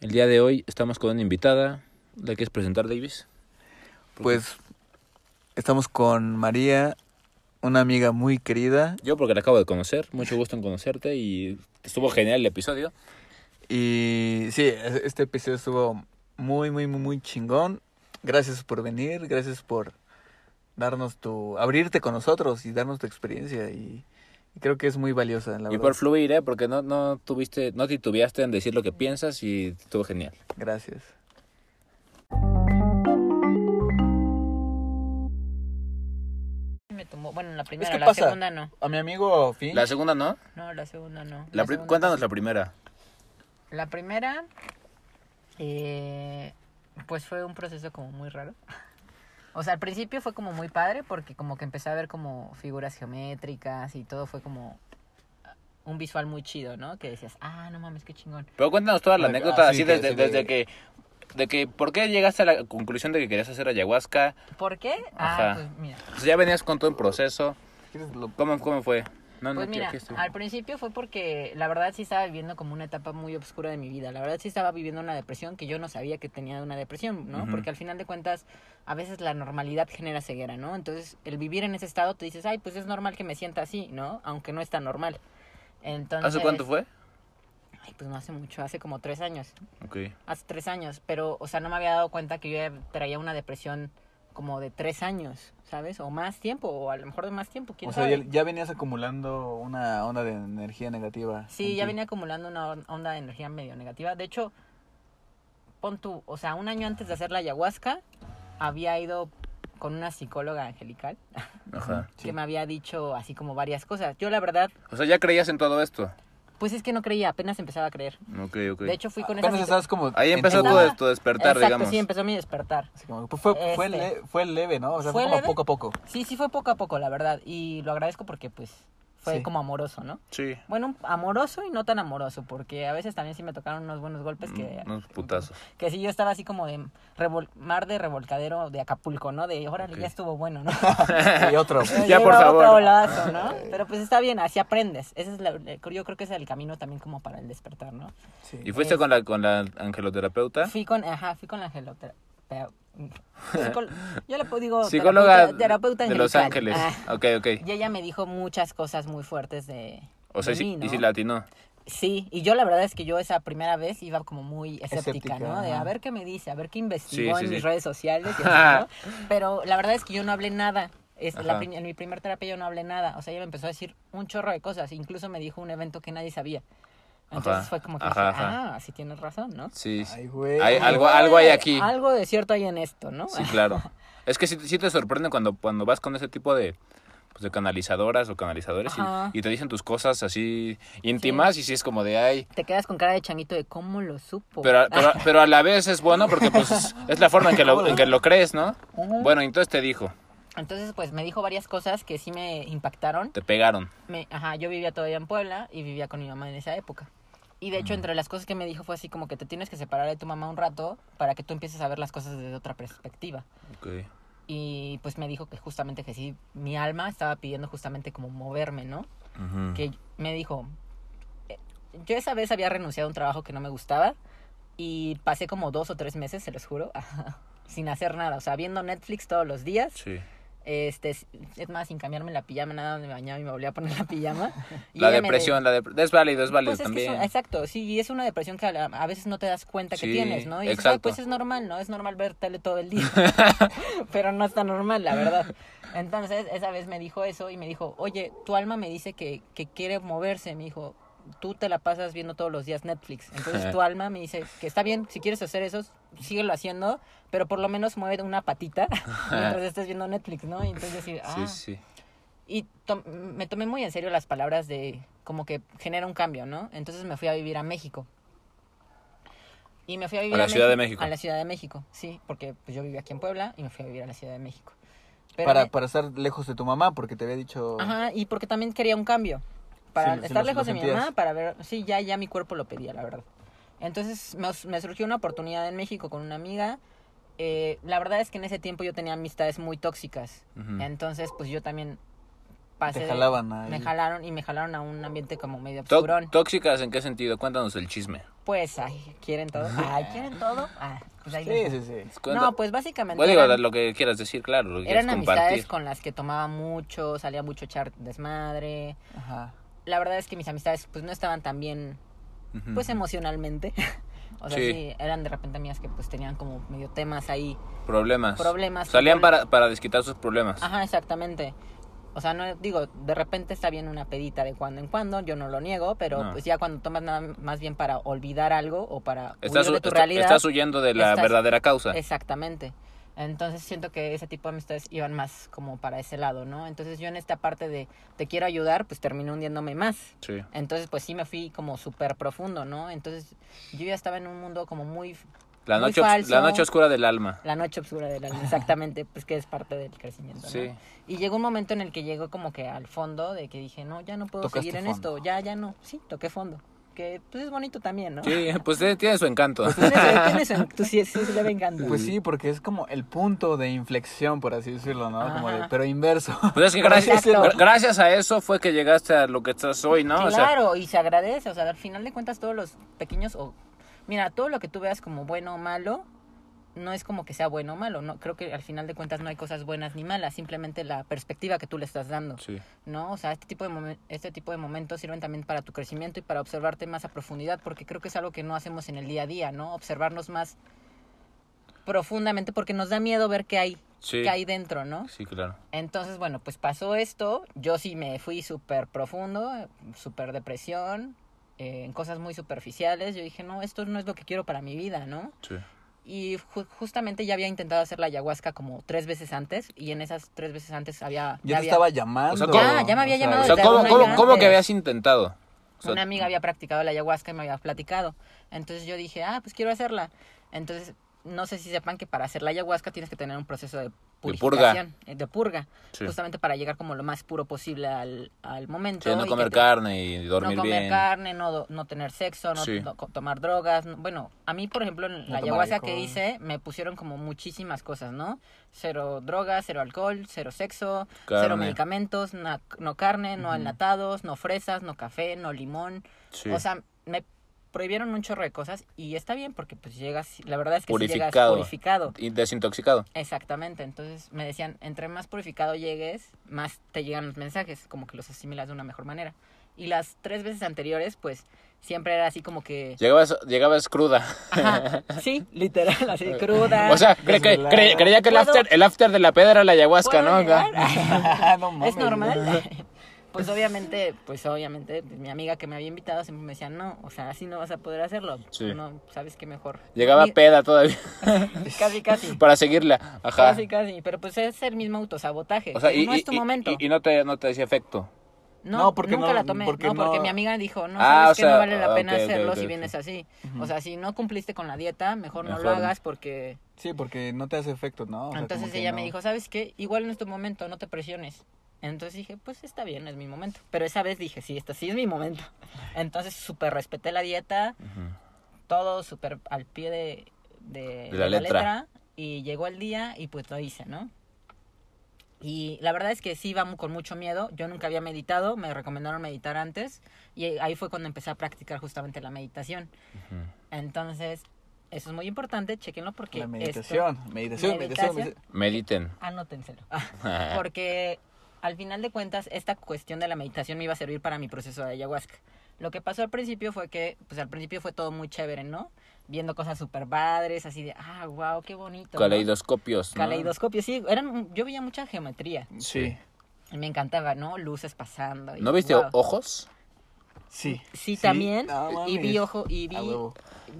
El día de hoy estamos con una invitada. ¿La quieres presentar, Davis? Pues estamos con María, una amiga muy querida. Yo porque la acabo de conocer. Mucho gusto en conocerte y estuvo genial el episodio. Y sí, este episodio estuvo muy, muy, muy, muy chingón. Gracias por venir, gracias por darnos tu... abrirte con nosotros y darnos tu experiencia. Y creo que es muy valiosa, la y verdad. por fluir, ¿eh? Porque no, no tuviste, no titubeaste en decir lo que piensas y estuvo genial. Gracias. Me tomó, bueno, la primera, ¿qué la pasa? segunda no. A mi amigo Finch. La segunda, ¿no? No, la segunda no. La La pri- segunda Cuéntanos sí. la primera. La primera, eh, pues fue un proceso como muy raro. O sea, al principio fue como muy padre porque como que empecé a ver como figuras geométricas y todo fue como un visual muy chido, ¿no? Que decías, ah, no mames, qué chingón. Pero cuéntanos toda la Ah, anécdota, sí, así que- desde, sí, desde que... De que, ¿por qué llegaste a la conclusión de que querías hacer ayahuasca? ¿Por qué? Ajá. Ah, pues mira. O sea, ya venías con todo en proceso. ¿Quieres lo- ¿Cómo, cómo fue? No, Pues no, mira, aquí estoy. al principio fue porque la verdad sí estaba viviendo como una etapa muy oscura de mi vida. La verdad sí estaba viviendo una depresión que yo no sabía que tenía una depresión, ¿no? Porque al final de cuentas a veces la normalidad genera ceguera, ¿no? Entonces el vivir en ese estado te dices, ay, pues es normal que me sienta así, ¿no? Aunque no es tan normal. Entonces, ¿Hace cuánto fue? Ay, pues no hace mucho, hace como tres años. Ok. Hace tres años, pero, o sea, no me había dado cuenta que yo traía una depresión como de tres años, ¿sabes? O más tiempo, o a lo mejor de más tiempo, quién O sea, sabe. ya, ya venías acumulando una onda de energía negativa. Sí, ya ti. venía acumulando una on- onda de energía medio negativa. De hecho, pon tú, o sea, un año antes de hacer la ayahuasca, había ido con una psicóloga angelical Ajá. Sí. que me había dicho así como varias cosas. Yo la verdad, O sea, ya creías en todo esto. Pues es que no creía, apenas empezaba a creer. Ok, ok. De hecho, fui con Apenas psico- estabas como... Ahí empezó tu- tu, despertar, Exacto, digamos. sí, empezó mi despertar. así como- pues fue, fue, Este. le- fue leve, ¿no? O sea, ¿Fue fue, como leve? poco a poco. Sí, sí fue poco a poco, la verdad, y lo agradezco porque pues fue Sí. como amoroso, ¿no? Sí. Bueno, amoroso y no tan amoroso, porque a veces también sí me tocaron unos buenos golpes que... Mm, Unos putazos. Que sí, yo estaba así como de revol- mar de revolcadero de Acapulco, ¿no? De, órale, Ok. ya estuvo bueno, ¿no? Y otro. Ya, Ya, por favor. Otro olazo, ¿no? Pero pues está bien, así aprendes. Ese es la- yo creo que ese es el camino también como para el despertar, ¿no? Sí. ¿Y fuiste con la, con la angeloterapeuta? Fui con, ajá, fui con la angeloterapeuta. Yo le puedo- digo Psicóloga terapeuta, terapeuta de Los. Ángeles. Ah, Ok, ok. y ella me dijo muchas cosas muy fuertes de, O sea, de sí, mí, ¿no? y si latinó. Sí, y yo la verdad es que yo esa primera vez iba como muy escéptica, Escéptica, ¿no? De a ver qué me dice, a ver qué investigó Sí, sí, en mis redes sociales. y así, ¿no? Pero la verdad es que yo no hablé nada. Es la en mi primer terapia yo no hablé nada. O sea, ella me empezó a decir un chorro de cosas. Incluso me dijo un evento que nadie sabía. Entonces Ajá, fue como que ajá, dije, ajá. ah, sí tienes razón, ¿no? Sí. sí. Ay, güey. Hay Ay, algo, güey. algo hay aquí. Algo de cierto hay en esto, ¿no? Sí, claro. Es que sí, sí te sorprende cuando, cuando vas con ese tipo de, pues, de canalizadoras o canalizadores y, y te dicen tus cosas así íntimas y sí es como de ay. Te quedas con cara de changuito de cómo lo supo. Pero, pero, pero a la vez es bueno porque pues es, la forma en que, lo, en que lo crees, ¿no? Ujú. Bueno, entonces te dijo, Entonces, pues me dijo varias cosas que sí me impactaron. te pegaron. me, ajá, yo vivía todavía en Puebla y vivía con mi mamá en esa época. Y de hecho, entre las cosas que me dijo fue así como que te tienes que separar de tu mamá un rato para que tú empieces a ver las cosas desde otra perspectiva. Ok. Y pues me dijo que justamente que sí, mi alma estaba pidiendo justamente como moverme, ¿no? Que me dijo, eh, yo esa vez había renunciado a un trabajo que no me gustaba y pasé como dos o tres meses, se los juro, sin hacer nada, o sea, viendo Netflix todos los días. Sí. Este, es más, sin cambiarme la pijama, nada, me bañaba y me volvía a poner la pijama. Y La me de- depresión, la dep- es válido, es válido Pues es que también. es exacto, sí, y es una depresión que a, veces no te das cuenta que Sí, tienes, ¿no? Y dices, "Ay, exacto. pues es normal, ¿no? Es normal ver tele todo el día. Pero no está normal, la verdad. Entonces, esa vez me dijo eso y me dijo, oye, tu alma me dice que, que quiere moverse. Me dijo, tú te la pasas viendo todos los días Netflix. Entonces, tu alma me dice que está bien, si quieres hacer eso, síguelo haciendo, pero por lo menos mueve una patita mientras estés viendo Netflix, ¿no? Y entonces decir, ah, Sí, sí. y to- me tomé muy en serio las palabras de como que genera un cambio, ¿no? Entonces me fui a vivir a México. Y me fui a vivir la Ciudad de México. A la Ciudad de México, sí, porque pues, yo vivía aquí en Puebla y me fui a vivir a la Ciudad de México. Pero para, me- para estar lejos de tu mamá, porque te había dicho... Ajá, y porque también quería un cambio. Para Sí, estar lejos de mi mamá, para ver... Sí, ya, ya mi cuerpo lo pedía, la verdad. Entonces me, me surgió una oportunidad en México con una amiga. Eh, la verdad es que en ese tiempo yo tenía amistades muy tóxicas. Ujú. Entonces, pues yo también pasé... Te de- jalaban ahí. Me jalaron y me jalaron a un ambiente como medio oscurón. ¿Tóxicas en qué sentido? Cuéntanos el chisme. Pues, ay, ¿quieren todo? Ay, ¿quieren todo? Ah, pues ahí Sí, sí, sí. No, pues básicamente Bueno, digo, eran, lo que quieras decir, claro, lo que eran quieras amistades compartir. con las que tomaba mucho, salía mucho echar desmadre. Ajá. La verdad es que mis amistades pues no estaban tan bien pues emocionalmente. o sea, Sí. sí. eran de repente amigas que pues tenían como medio temas ahí. Problemas. Problemas, Salían para, para desquitar sus problemas. Ajá, exactamente. O sea, no digo, de repente está bien una pedita de cuando en cuando, yo no lo niego, pero No. pues ya cuando tomas nada más bien para olvidar algo o para Estás, huir de tu está- realidad. estás huyendo de la estás- verdadera causa. Exactamente. Entonces siento que ese tipo de amistades iban más como para ese lado, ¿no? Entonces yo en esta parte de te quiero ayudar, pues terminé hundiéndome más. Sí. Entonces pues sí me fui como súper profundo, ¿no? Entonces yo ya estaba en un mundo como muy... La muy noche, falso. la noche oscura del alma. La noche oscura del alma, exactamente, pues que es parte del crecimiento, ¿no? Sí. Y llegó un momento en el que llegó como que al fondo de que dije, no, ya no puedo Tocaste seguir en fondo. esto, ya, ya no, sí, toqué fondo. Que pues es bonito también, ¿no? Sí, pues tiene, tiene su encanto. Tiene su- tiene su- tú sí, sí, sí le va encantando. Pues sí, porque es como el punto de inflexión, por así decirlo, ¿no? Como de, pero inverso. Pues es que gracias, gracias a eso fue que llegaste a lo que estás hoy, ¿no? O sea, Claro, y se agradece, o sea, al final de cuentas todos los pequeños, o mira, todo lo que tú veas como bueno o malo, no es como que sea bueno o malo, no creo que al final de cuentas no hay cosas buenas ni malas, simplemente la perspectiva que tú le estás dando. sí. ¿no? O sea, este tipo de momen- este tipo de momentos sirven también para tu crecimiento y para observarte más a profundidad, porque creo que es algo que no hacemos en el día a día, ¿no? Observarnos más profundamente porque nos da miedo ver qué hay, Sí. qué hay dentro, ¿no? Sí, claro. Entonces, bueno, pues pasó esto, yo sí me fui súper profundo, súper depresión, eh, en cosas muy superficiales, yo dije, no, esto no es lo que quiero para mi vida, ¿no? Sí. Y ju- justamente ya había intentado hacer la ayahuasca como tres veces antes, y en esas tres veces antes había... Ya te había- estaba llamando. O sea, Ya, ya me había O sea, llamado O sea, ¿cómo, que habías intentado? O sea, una amiga había practicado la ayahuasca y me había platicado. Entonces yo dije, ah, pues quiero hacerla. Entonces, no sé si sepan que para hacer la ayahuasca tienes que tener un proceso de purga. purificación, eh, de purga, Sí. justamente para llegar como lo más puro posible al, al momento. sí, no comer te- carne y dormir no comer bien. carne, no, no tener sexo, no, Sí. no co- tomar drogas. no- bueno, a mí, por ejemplo, en la ayahuasca que hice, me pusieron como muchísimas cosas, ¿no? Cero drogas, cero alcohol, cero sexo, cero medicamentos, na- no carne, no Ujú. enlatados, no fresas, no café, no limón. Sí. O sea, me prohibieron un chorro de cosas y está bien porque pues llegas, la verdad es que sí llegas Purificado. purificado. y desintoxicado. Exactamente, entonces me decían, entre más purificado llegues, más te llegan los mensajes, como que los asimilas de una mejor manera. Y las tres veces anteriores, pues, siempre era así como que... Llegabas, llegabas cruda. Ajá, sí, literal, así cruda. O sea, cre- cre- creía que el after, el after de la peda era la ayahuasca, ¿Puedo ¿no? Llegar? no mames. ¿Es normal? Pues obviamente, pues obviamente, pues, mi amiga que me había invitado siempre me decía, no, o sea, así no vas a poder hacerlo. Sí. No, sabes qué mejor. Llegaba peda todavía Casi, casi. para seguirla. Ajá. Casi, casi. Pero pues es el mismo autosabotaje. O sea, y, no es tu y- momento. y- y no te no te decía efecto. No, No, porque nunca no- la tomé. porque no, porque no- mi amiga dijo, no, Ah, sabes o que sea, no vale la ah, pena hacerlo si vienes así. O sea, si no cumpliste con la dieta, mejor, no lo hagas porque... Sí, porque no te hace efecto, ¿no? O sea, Entonces que ella no. me dijo, ¿sabes qué? Igual no es tu momento, no te presiones. Entonces dije, pues está bien, es mi momento. Pero esa vez dije, sí, esta sí es mi momento. Entonces súper respeté la dieta, Ujú. todo súper al pie de, de, De la letra. Y llegó el día y pues lo hice, ¿no? Y la verdad es que sí iba con mucho miedo. Yo nunca había meditado, me recomendaron meditar antes. Y ahí fue cuando empecé a practicar justamente la meditación. Entonces, eso es muy importante, chequenlo porque... La esto- meditación, meditación, meditación, Meditación. meditación. Mediten. Anótenselo. Porque al final de cuentas, esta cuestión de la meditación me iba a servir para mi proceso de ayahuasca. Lo que pasó al principio fue que, pues al principio fue todo muy chévere, ¿no? Viendo cosas súper padres, así de, ah, wow, qué bonito. Caleidoscopios. ¿no? Caleidoscopio, sí, eran, yo veía mucha geometría Sí, y me encantaba, ¿no? Luces pasando. y ¿No viste wow. ojos? sí. Sí, también. No y vi ojo, y vi... A huevo.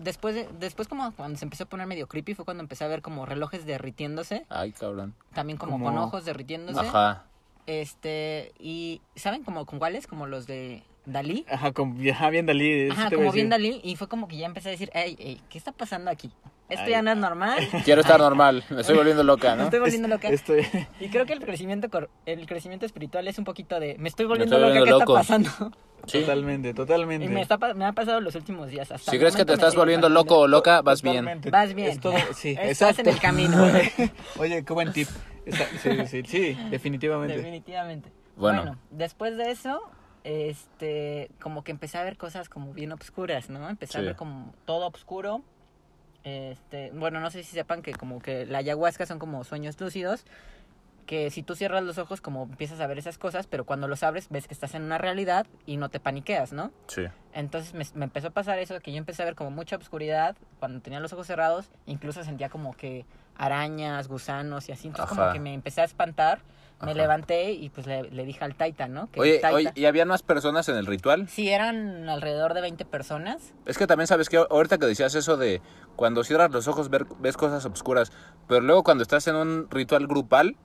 Después, de- después como cuando se empezó a poner medio creepy fue cuando empecé a ver como relojes derritiéndose, Ay, cabrón. también como, Como- con ojos derritiéndose. Ajá. Este, y ¿saben como con cuáles? Como los de Dalí. Ajá, como, ajá, bien Dalí. Ajá, como bien. Dalí. Y fue como que ya empecé a decir, ey, ey, ¿qué está pasando aquí? Esto Ay. ya no es normal. Quiero estar normal. Me estoy volviendo loca, Me ¿no? estoy volviendo loca. Estoy... Y creo que el crecimiento cor- el crecimiento espiritual es un poquito de, me estoy Me volviendo estoy loca, volviendo ¿qué loco. está pasando? Sí. Totalmente, totalmente. Y me, está, me ha pasado los últimos días. Hasta Si crees que te me estás volviendo loco o loca, vas bien. Vas bien. Es todo, sí, Estás exacto. en el camino. Oye, qué buen tip. Sí, sí, sí, definitivamente. Definitivamente. Bueno. Bueno. después de eso, este, como que empecé a ver cosas como bien obscuras, ¿no? Empecé a ver como todo oscuro. Este, bueno, no sé si sepan que como que la ayahuasca son como sueños lúcidos, que si tú cierras los ojos como empiezas a ver esas cosas, pero cuando los abres ves que estás en una realidad y no te paniqueas, ¿no? Sí. Entonces me, me empezó a pasar eso, que yo empecé a ver como mucha oscuridad cuando tenía los ojos cerrados, incluso sentía como que arañas, gusanos y así, entonces Ajá. como que me empecé a espantar, me Ajá. levanté y pues le, le dije al Taita, ¿no? Que Oye, Taita- oye, ¿y habían más personas en el ritual? Sí, eran alrededor de 20 personas. Es que también sabes que ahorita que decías eso de cuando cierras los ojos ver- ves cosas obscuras, pero luego cuando estás en un ritual grupal,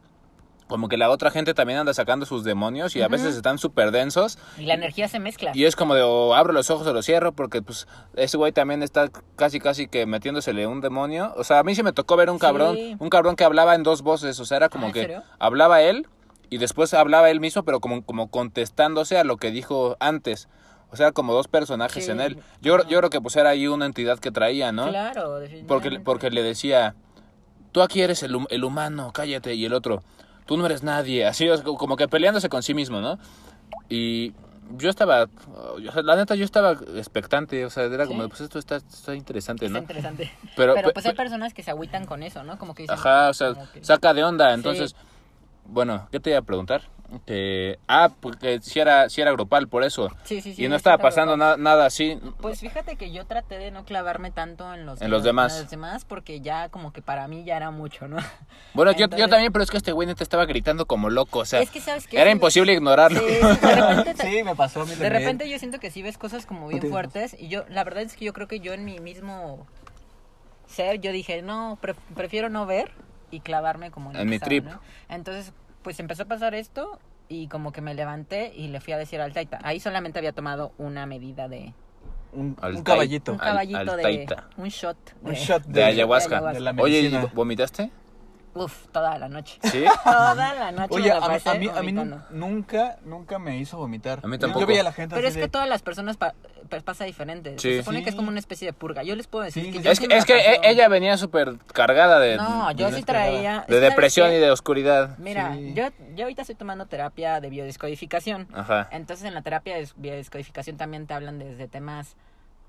como que la otra gente también anda sacando sus demonios y a veces están súper densos Y la energía se mezcla. y es como de o abro los ojos o los cierro porque pues ese güey también está casi casi que metiéndosele un demonio. O sea, a mí sí me tocó ver un Sí. cabrón, un cabrón que hablaba en dos voces, o sea, era como Ah, ¿en que serio? hablaba él y después hablaba él mismo, pero como, como contestándose a lo que dijo antes. O sea, como dos personajes Sí. en él. Yo, yo creo que pues era ahí una entidad que traía, ¿no? Claro, definitivamente. Porque, porque le decía, tú aquí eres el, el humano, cállate. Y el otro, tú no eres nadie. Así, como que peleándose con sí mismo, ¿no? Y yo estaba, o sea, la neta, yo estaba expectante. O sea, era como, Sí. pues esto está, está interesante, Está ¿no? interesante. Pero, Pero, pe- pues hay pe- personas que se agüitan con eso, ¿no? Como que dicen... Ajá, o sea, que- saca de onda. Entonces, bueno, ¿qué te iba a preguntar? Que, ah, porque si era, si era grupal, por eso. Sí, sí, sí. y no estaba pasando grupal. na- nada así. Pues fíjate que yo traté de no clavarme tanto en los, En los demás. en los demás porque ya como que para mí ya era mucho, ¿no? Bueno, yo, yo también, pero es que este güey neta estaba gritando como loco. O sea, es que sabes que era imposible ignorarlo. Sí, de repente, te- Sí, me pasó a mí de repente yo siento que sí ves cosas como bien fuertes y yo la verdad es que yo creo que yo en mi mismo ser yo dije, "No, pre- prefiero no ver y clavarme como en, En mi estaba", trip. ¿no? Entonces, pues empezó a pasar esto y como que me levanté y le fui a decir al Taita. Ahí solamente había tomado una medida de Un, Al un tai- caballito. un Al- caballito al de Taita. un shot Un shot De ayahuasca. de de la Oye, ¿y medicina. vomitaste? Uf, toda la noche. Sí. Toda la noche Oye, me a la mí, a mí, a nunca, nunca me hizo vomitar. A mí tampoco. Yo veía a la gente Pero es que todas las personas pa- pues pasa diferente. Sí. Se supone que es como una especie de purga. Yo les puedo decir Sí, que sí, yo Es sí que, es que e- ella venía súper cargada de, No, yo sí traía... de ¿sabes depresión y de oscuridad. Mira, Sí. yo, yo ahorita estoy tomando terapia de biodescodificación. Ajá. Entonces en la terapia de biodescodificación también te hablan desde temas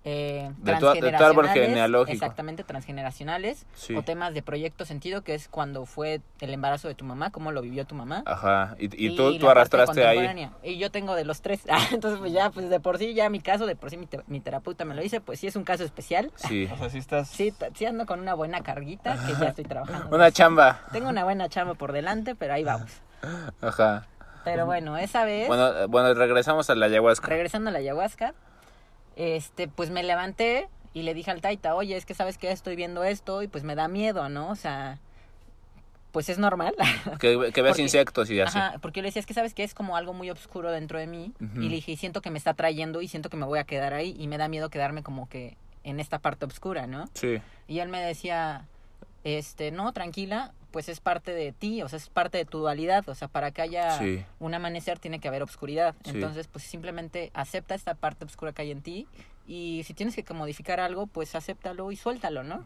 eh, De tu- de tu árbol transgeneracionales, genealógico. Exactamente, transgeneracionales. Sí. O temas de proyecto sentido, que es cuando fue el embarazo de tu mamá, cómo lo vivió tu mamá. Ajá. Y, y y tú, arrastraste ahí. Y yo tengo de los tres. Ah, Entonces, pues ya, pues de por sí, ya mi caso, de por sí mi, te- mi terapeuta me lo dice, pues sí es un caso especial. Sí. O sea, sí estás... Sí ando con una buena carguita que ya estoy trabajando. Una chamba. Tengo una buena chamba por delante, pero ahí vamos. Ajá. Pero bueno, esa vez, Bueno, eh, bueno, regresamos a la ayahuasca. regresando a la ayahuasca, este, pues me levanté y le dije al Taita, oye, es que sabes que estoy viendo esto y pues me da miedo, ¿no? O sea, pues es normal. Que, que ves Porque- insectos y así. Ajá, porque yo le decía, es que sabes que es como algo muy oscuro dentro de mí. Y le dije, y siento que me está trayendo y siento que me voy a quedar ahí. Y me da miedo quedarme como que en esta parte oscura, ¿no? Sí. Y él me decía, este, no, tranquila, pues es parte de ti, o sea, es parte de tu dualidad. O sea, para que haya Sí. un amanecer tiene que haber obscuridad. Sí. Entonces, pues simplemente acepta esta parte oscura que hay en ti. Y si tienes que modificar algo, pues acéptalo y suéltalo, ¿no?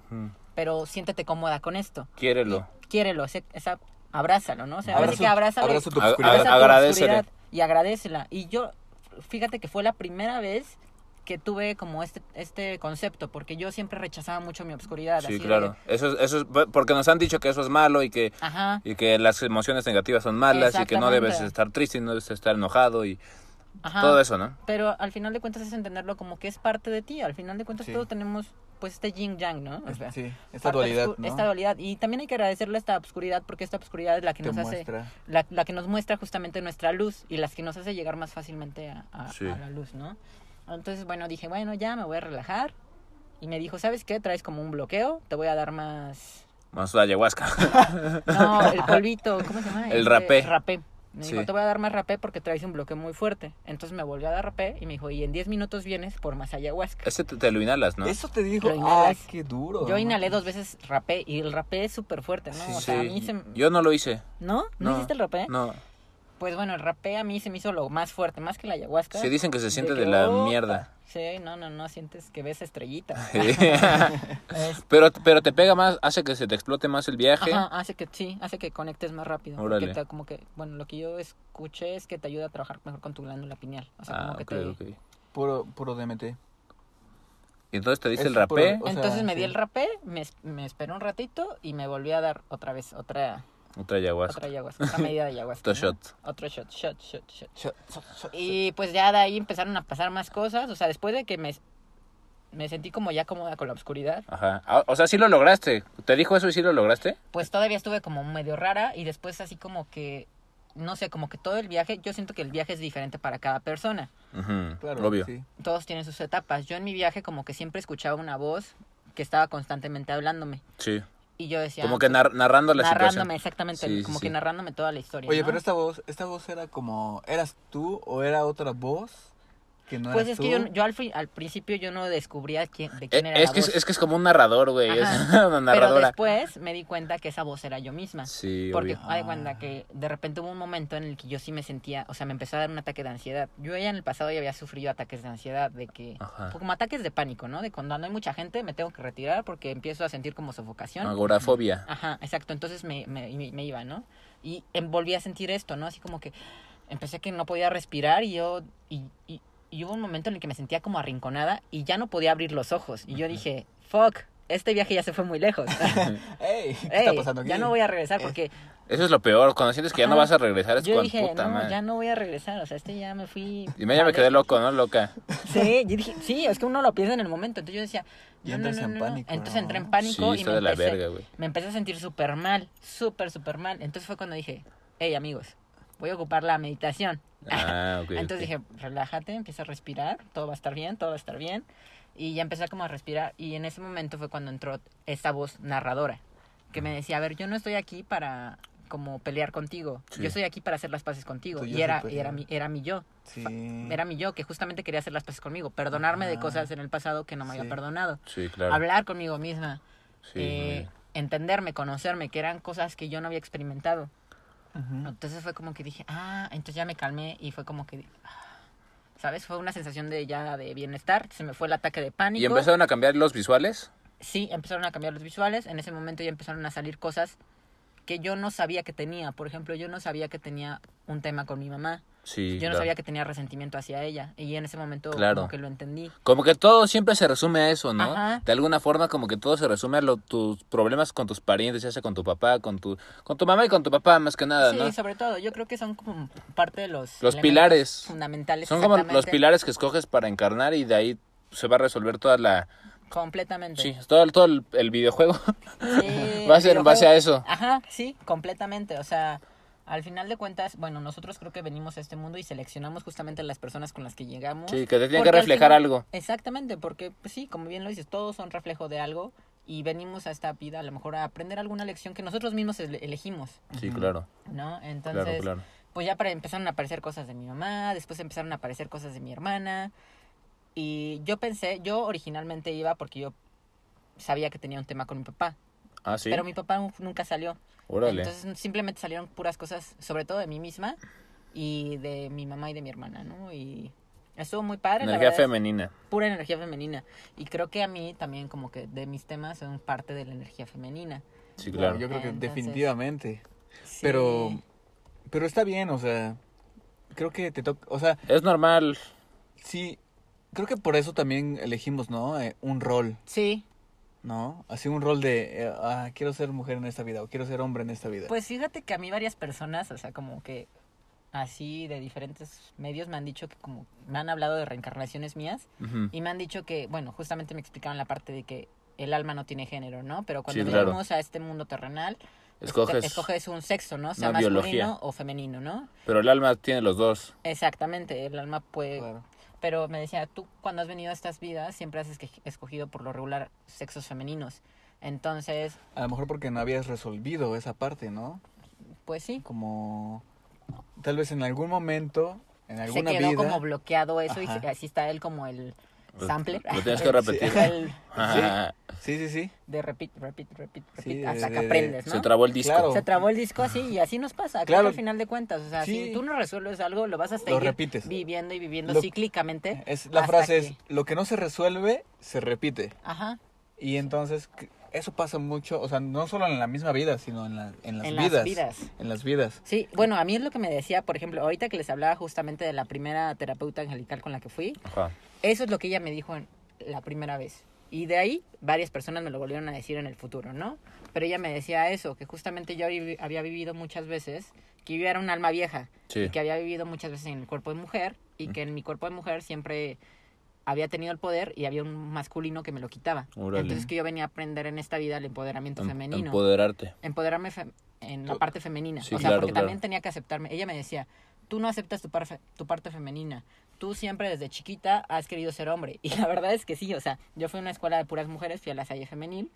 Pero siéntete cómoda con esto. Quiérelo. Y quiérelo, ese- esa, abrázalo, ¿no? O sea, Abraza- que abrázalo. abraza tu oscuridad. Abraza tu oscuridad Y agradecela. Y yo, fíjate que fue la primera vez que tuve como este, este concepto, porque yo siempre rechazaba mucho mi obscuridad. así Sí, de- claro. Eso, es- eso es porque nos han dicho que eso es malo y que, Ajá, y que las emociones negativas son malas y que no debes estar triste y no debes estar enojado y ajá. todo eso, ¿no? Pero al final de cuentas es entenderlo como que es parte de ti. Al final de cuentas Sí. todos tenemos pues este yin yang, ¿no? O sea, Sí, esta dualidad, ¿no? Esta dualidad. Y también hay que agradecerle esta obscuridad porque esta obscuridad es la que Te nos hace... muestra. La, la que nos muestra justamente nuestra luz y las que nos hace llegar más fácilmente a, a- Sí. a la luz, ¿no? Entonces, bueno, dije, bueno, ya me voy a relajar. Y me dijo, ¿sabes qué? Traes como un bloqueo, te voy a dar más... Más ayahuasca. No, el polvito, ¿cómo se llama? El Este, rapé. Rapé. Me dijo, Sí. te voy a dar más rapé porque traes un bloqueo muy fuerte. Entonces me volvió a dar rapé y me dijo, y en 10 minutos vienes por más ayahuasca. Ese te, te lo inhalas, ¿no? Eso te dijo, Lo ah, inhalas. qué duro. Yo inhalé dos veces rapé y el rapé es súper fuerte, ¿no? Sí, o sea, a Sí. mí se... Yo no lo hice. ¿No? ¿No, No, hiciste el rapé? No. Pues bueno, el rapé a mí se me hizo lo más fuerte, más que la ayahuasca. Sí, dicen que se siente de la mierda. Sí, no, no, no, sientes que ves estrellitas. Sí. Pero, pero te pega más, hace que se te explote más el viaje. Ajá, hace que sí, hace que conectes más rápido. porque Órale. te- como que, bueno, lo que yo escuché es que te ayuda a trabajar mejor con tu glándula pineal. O sea, Ah, como que te... Puro, puro DMT. Y entonces te dice el puro- rapé, o sea, Entonces me di el rapé, me, me esperé un ratito y me volví a dar otra vez, otra, otra ayahuasca. otra ayahuasca, otra medida de ayahuasca. Otro ¿no? shot. Otro shot, shot, shot, shot. Shot, shot, shot, Y pues ya de ahí empezaron a pasar más cosas. O sea, después de que me, me sentí como ya cómoda con la oscuridad, Ajá. Ah, O sea, sí lo lograste. ¿Te dijo eso y sí lo lograste? pues todavía estuve como medio rara y después así como que, no sé, como que todo el viaje, yo siento que el viaje es diferente para cada persona. Ujú, Claro, Obvio. sí. Todos tienen sus etapas. Yo en mi viaje como que siempre escuchaba una voz que estaba constantemente hablándome. Sí. Y yo decía... Como que pues, nar- narrando la narrándome, situación. exactamente, sí, como sí. que narrándome toda la historia. Oye, ¿no? pero esta voz, esta voz era como, ¿eras tú o era otra voz que no Pues eras es que tú? yo, yo al, principio yo no descubría quién, de Eh, quién era es, la que es, voz. es que es como un narrador, güey. Es una Pero narradora. después me di cuenta que esa voz era yo misma. Sí, Porque obvio. de cuenta que de repente hubo un momento en el que yo sí me sentía, o sea, me empezó a dar un ataque de ansiedad. Yo ya en el pasado ya había sufrido ataques de ansiedad, de que, Ajá. como ataques de pánico, ¿no? De cuando no hay mucha gente me tengo que retirar porque empiezo a sentir como sofocación. Agorafobia. Ajá, exacto. Entonces me, me, me- me iba, ¿no? Y em, volví a sentir esto, ¿no? Así como que empecé que no podía respirar y yo... Y, y, y hubo un momento en el que me sentía como arrinconada y ya no podía abrir los ojos. Y yo dije, fuck, este viaje ya se fue muy lejos. Ey, ¿qué Ey, está pasando aquí? ya no voy a regresar porque Eso es lo peor. Cuando sientes que ya no vas a regresar es yo con dije, puta no, madre. ya no voy a regresar. O sea, este ya me fui... Y me, ya me quedé loco, ¿no? Loca. Sí, yo dije, sí, es que uno lo piensa en el momento. Entonces yo decía, no, no, entras no, en no, no. pánico, Entonces entré en pánico Sí, y me la empecé, verga, me empecé a sentir súper mal, súper, súper mal. Entonces fue cuando dije, hey amigos, voy a ocupar la meditación. Ah, ok. Entonces ok. dije, relájate, empieza a respirar, todo va a estar bien, todo va a estar bien. Y ya empecé como a respirar y en ese momento fue cuando entró esta voz narradora que me decía, a ver, yo no estoy aquí para como pelear contigo, Sí. yo estoy aquí para hacer las paces contigo. Y era, y era, mi, era mi yo, Sí. era mi yo que justamente quería hacer las paces conmigo, perdonarme de Ajá. cosas en el pasado que no me Sí. había perdonado, Sí, claro. hablar conmigo misma, eh, entenderme, conocerme, que eran cosas que yo no había experimentado. Entonces fue como que dije, ah, entonces ya me calmé y fue como que, ah, ¿sabes? Fue una sensación de ya de bienestar, se me fue el ataque de pánico. ¿Y empezaron a cambiar los visuales? Sí, empezaron a cambiar los visuales, en ese momento ya empezaron a salir cosas que yo no sabía que tenía. Por ejemplo, yo no sabía que tenía un tema con mi mamá. Sí. yo no claro. sabía que tenía resentimiento hacia ella. Y en ese momento Claro. como que lo entendí. Como que todo siempre se resume a eso, ¿no? Ajá. De alguna forma como que todo se resume a lo- tus problemas con tus parientes, ya sea con tu papá, con tu con tu mamá y con tu papá más que nada, sí, ¿no? sobre todo, yo creo que son como parte de los... Los pilares. Fundamentales. Son como los pilares que escoges para encarnar y de ahí se va a resolver toda la Completamente. sí, todo el, todo el, el videojuego Sí, va a ser en base a eso. Ajá, sí, completamente. O sea, al final de cuentas, bueno, nosotros creo que venimos a este mundo y seleccionamos justamente las personas con las que llegamos. Sí, que te tiene Porque que al reflejar final- algo. Exactamente, porque pues, sí, como bien lo dices, todos son reflejo de algo y venimos a esta vida a lo mejor a aprender alguna lección que nosotros mismos ele- elegimos, Sí, claro. ¿no? Entonces, Claro, claro. pues ya para, empezaron a aparecer cosas de mi mamá, después empezaron a aparecer cosas de mi hermana y yo pensé, yo originalmente iba porque yo sabía que tenía un tema con mi papá, Ah, sí. pero mi papá nunca salió. Órale. Entonces simplemente salieron puras cosas, sobre todo de mí misma y de mi mamá y de mi hermana, ¿no? Y estuvo muy padre. la Energía es femenina. pura energía femenina. Y creo que a mí también como que de mis temas son parte de la energía femenina. Sí, Claro, claro. yo creo que Entonces- definitivamente. Sí. Pero, pero está bien, o sea, creo que te toca, o sea, Es normal. sí, creo que por eso también elegimos, ¿no? Eh, un rol, Sí, ¿no? Así un rol de, eh, ah, quiero ser mujer en esta vida o quiero ser hombre en esta vida. pues fíjate que a mí varias personas, o sea, como que así de diferentes medios me han dicho que como me han hablado de reencarnaciones mías y me han dicho que, bueno, justamente me explicaban la parte de que el alma no tiene género, ¿no? Pero cuando Sí, claro. venimos a este mundo terrenal, Escoges, este, escoges un sexo, ¿no? Sea masculino biología. o femenino, ¿no? pero el alma tiene los dos. Exactamente, el alma puede Claro. Pero me decía, tú cuando has venido a estas vidas siempre has escogido por lo regular sexos femeninos. Entonces, A lo mejor porque no habías resolvido esa parte, ¿no? pues sí, Como tal vez en algún momento, en se alguna quedó vida. como bloqueado eso y Ajá. se- así está él como el, sampler. Lo tienes que repetir. El. Sí, sí, sí. de repeat, repeat, repeat, repeat, Sí, de- hasta de- que de- aprendes, ¿no? Se trabó el disco. Claro. Se trabó el disco así y así nos pasa. Claro. al final de cuentas, o sea, Sí. si tú no resuelves algo, lo vas a Lo seguir repites. viviendo y viviendo Lo- cíclicamente. Es, la frase que- es, lo que no se resuelve, se repite. Ajá. Y entonces, eso pasa mucho, o sea, no solo en la misma vida, sino en, la- en las En vidas. las vidas. En las vidas. Sí, bueno, a mí es lo que me decía, por ejemplo, ahorita que les hablaba justamente de la primera terapeuta angelical con la que fui, Ajá. Eso es lo que ella me dijo en la primera vez. Y de ahí varias personas me lo volvieron a decir en el futuro, ¿no? Pero ella me decía eso, que justamente yo habí- había vivido muchas veces, que yo era un alma vieja, Sí. y que había vivido muchas veces en el cuerpo de mujer, y que en mi cuerpo de mujer siempre había tenido el poder y había un masculino que me lo quitaba. Órale. Entonces que yo venía a aprender en esta vida el empoderamiento Em- femenino Empoderarte. empoderarme fe- en la parte femenina. Sí, o sea, claro, porque claro. también tenía que aceptarme. Ella me decía, tú no aceptas tu parte femenina. Tú siempre desde chiquita has querido ser hombre. Y la verdad es que sí, o sea, yo fui a una escuela de puras mujeres, fui a la Salle Femenil.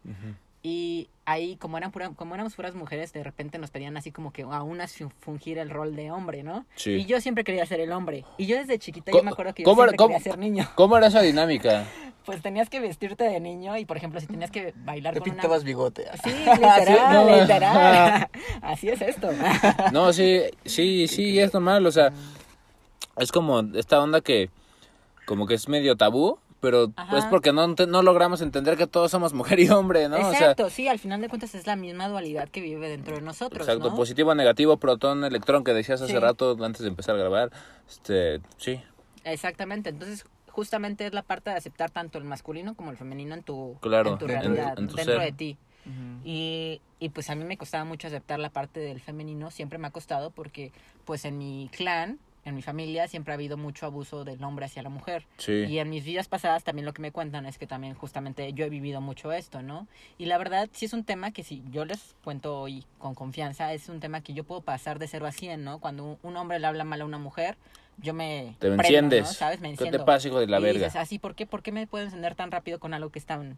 Y ahí, como, eran pura, como éramos puras mujeres, de repente nos pedían así como que a unas fu- fungir el rol de hombre, ¿no? Sí. Y yo siempre quería ser el hombre. Y yo desde chiquita, yo me acuerdo que yo ¿cómo- siempre cómo- quería ser niño. ¿Cómo era esa dinámica? Pues tenías que vestirte de niño y, por ejemplo, si tenías que bailar Te con una... pintabas bigote. Sí, literal, no. literal. Así es esto. No, sí, sí, sí, es normal, o sea, es como esta onda que como que es medio tabú, pero Ajá. es porque no, no logramos entender que todos somos mujer y hombre, ¿no? Exacto, sí, al final de cuentas es la misma dualidad que vive dentro de nosotros, exacto, ¿no? positivo, negativo, protón, electrón, que decías hace Sí. rato antes de empezar a grabar, este, sí, Exactamente, entonces justamente es la parte de aceptar tanto el masculino como el femenino en tu, Claro, en tu en- realidad, en tu dentro ser. de ti. Y, y pues a mí me costaba mucho aceptar la parte del femenino, siempre me ha costado porque pues en mi clan, en mi familia, siempre ha habido mucho abuso del hombre hacia la mujer. sí, Y en mis vidas pasadas también lo que me cuentan es que también justamente yo he vivido mucho esto, ¿no? Y la verdad sí es un tema que si yo les cuento hoy con confianza, es un tema que yo puedo pasar de 0 a 100, ¿no? Cuando un, hombre le habla mal a una mujer, yo me... te prendo, enciendes, ¿no? ¿Sabes? Me ¿qué te enciendo. pasa, hijo de la y verga? dices, así, ¿por qué, ¿por qué me puedo encender tan rápido con algo que es tan...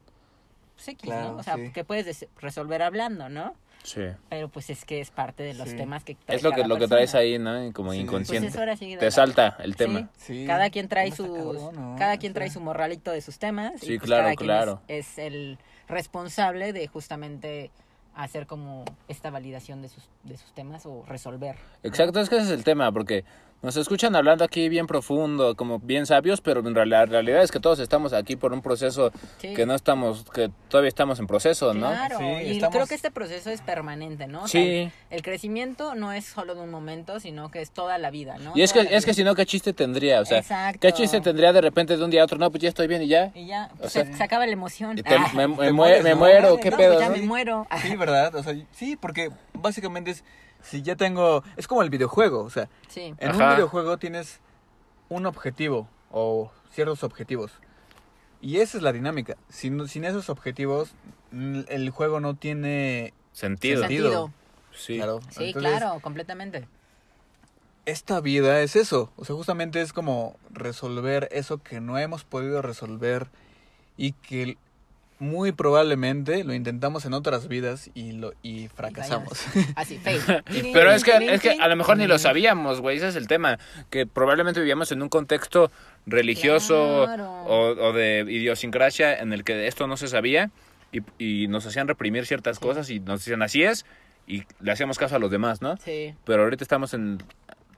Pues, X, Claro, ¿no? O sea, sí. que puedes des- resolver hablando, ¿no? Sí, Pero pues es que es parte de los Sí. temas que trae es lo que, cada lo que persona. traes ahí, ¿no? Como Sí. inconsciente, Pues ahora sí te salta el tema. Sí. Cada quien trae cabrón, ¿no? cada quien trae su morralito de sus temas. Sí, y pues claro, cada quien claro. Es, es el responsable de justamente hacer como esta validación de sus, de sus temas o resolver. Exacto, es que ese es el tema, porque nos escuchan hablando aquí bien profundo, como bien sabios, pero en real- la realidad es que todos estamos aquí por un proceso Sí. que no estamos, que todavía estamos en proceso, ¿no? Claro, Sí, y estamos- creo que este proceso es permanente, ¿no? O sea, Sí. el, el crecimiento no es solo de un momento, sino que es toda la vida, ¿no? Y es que, Toda es que si no, ¿qué chiste tendría? O sea, Exacto. ¿qué chiste tendría de repente de un día a otro? No, pues ya estoy bien y ya. Y ya, O pues, sea, se, se acaba la emoción. Te- Ah, me, me mueres, me ¿no? muero, ¿qué no, pedo? pues ya no? me muero. Sí, ¿verdad? O sea, sí, porque básicamente es, si ya tengo, es como el videojuego, o sea, Sí. en Ajá. un videojuego tienes un objetivo o ciertos objetivos. Y esa es la dinámica. Sin, sin esos objetivos, el juego no tiene Sentido. Sentido. Sí. Claro. Sí, Entonces, claro, completamente. Esta vida es eso. O sea, justamente es como resolver eso que no hemos podido resolver y que muy probablemente lo intentamos en otras vidas y lo y fracasamos. Así, fail. Pero es que, es que a lo mejor ni lo sabíamos, güey, ese es el tema, que probablemente vivíamos en un contexto religioso Claro. o, o de idiosincrasia en el que esto no se sabía y, y nos hacían reprimir ciertas cosas y nos decían así es y le hacíamos caso a los demás, ¿no? Sí. Pero ahorita estamos en,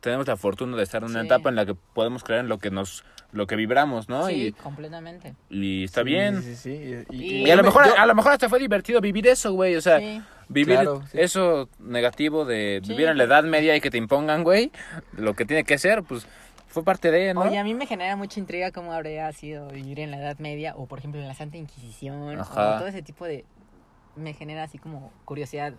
tenemos la fortuna de estar en una Sí. etapa en la que podemos creer en lo que nos, lo que vibramos, ¿no? Sí, completamente. Y, y está Sí, bien. Sí, sí. Y, Y- Y a lo mejor, yo- a lo mejor hasta fue divertido vivir eso, güey, o sea, Sí. Vivir Claro, sí. eso negativo de Sí. vivir en la edad media y que te impongan, güey, lo que tiene que ser, pues fue parte de, ¿no? Oye, a mí me genera mucha intriga cómo habría sido vivir en la Edad Media o, por ejemplo, en la Santa Inquisición Ajá. o todo ese tipo de... Me genera así como curiosidad. ¿En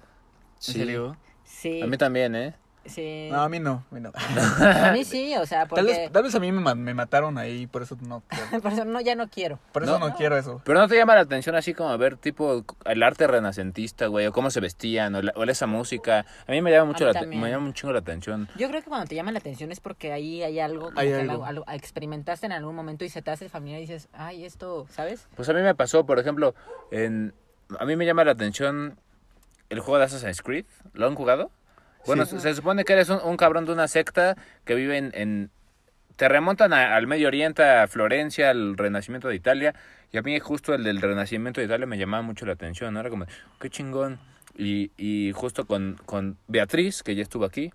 Sí. serio? Sí. A mí también, ¿eh? Sí. No, a mí no. a mí no. A mí sí, o sea, Tal, porque... vez, tal vez a mí me, me mataron ahí, por eso no quiero. Por eso no, ya no quiero. Por eso No. no, quiero eso. Pero no te llama la atención así como ver tipo el arte renacentista, güey, o cómo se vestían, o, la- o esa música. A mí me llama mucho la también. me llama un chingo la atención. Yo creo que cuando te llama la atención es porque ahí hay algo, como Hay que algo. algo- algo- experimentaste en algún momento y se te hace familiar y dices, ay, esto, ¿sabes? Pues a mí me pasó, por ejemplo, en a mí me llama la atención el juego de Assassin's Creed. ¿Lo han jugado? Bueno, Sí. se, se supone que eres un, un cabrón de una secta que vive en, en te remontan a- al Medio Oriente, a Florencia, al Renacimiento de Italia. Y a mí justo el del Renacimiento de Italia me llamaba mucho la atención. ¿no? Era como, qué chingón. Y, y justo con, con Beatriz, que ya estuvo aquí,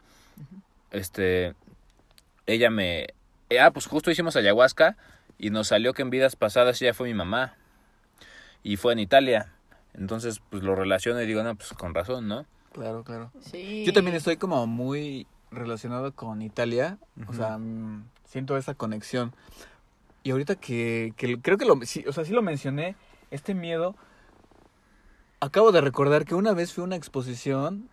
este, ella me... eh, ah, pues justo hicimos ayahuasca y nos salió que en vidas pasadas ella fue mi mamá. Y fue en Italia. Entonces, pues lo relaciono y digo, no, pues con razón, ¿no? Claro, claro. Sí. Yo también estoy como muy relacionado con Italia, o sea, mm, siento esa conexión. Y ahorita que, que creo que lo, sí, o sea, sí lo mencioné, este miedo, acabo de recordar que una vez fui a una exposición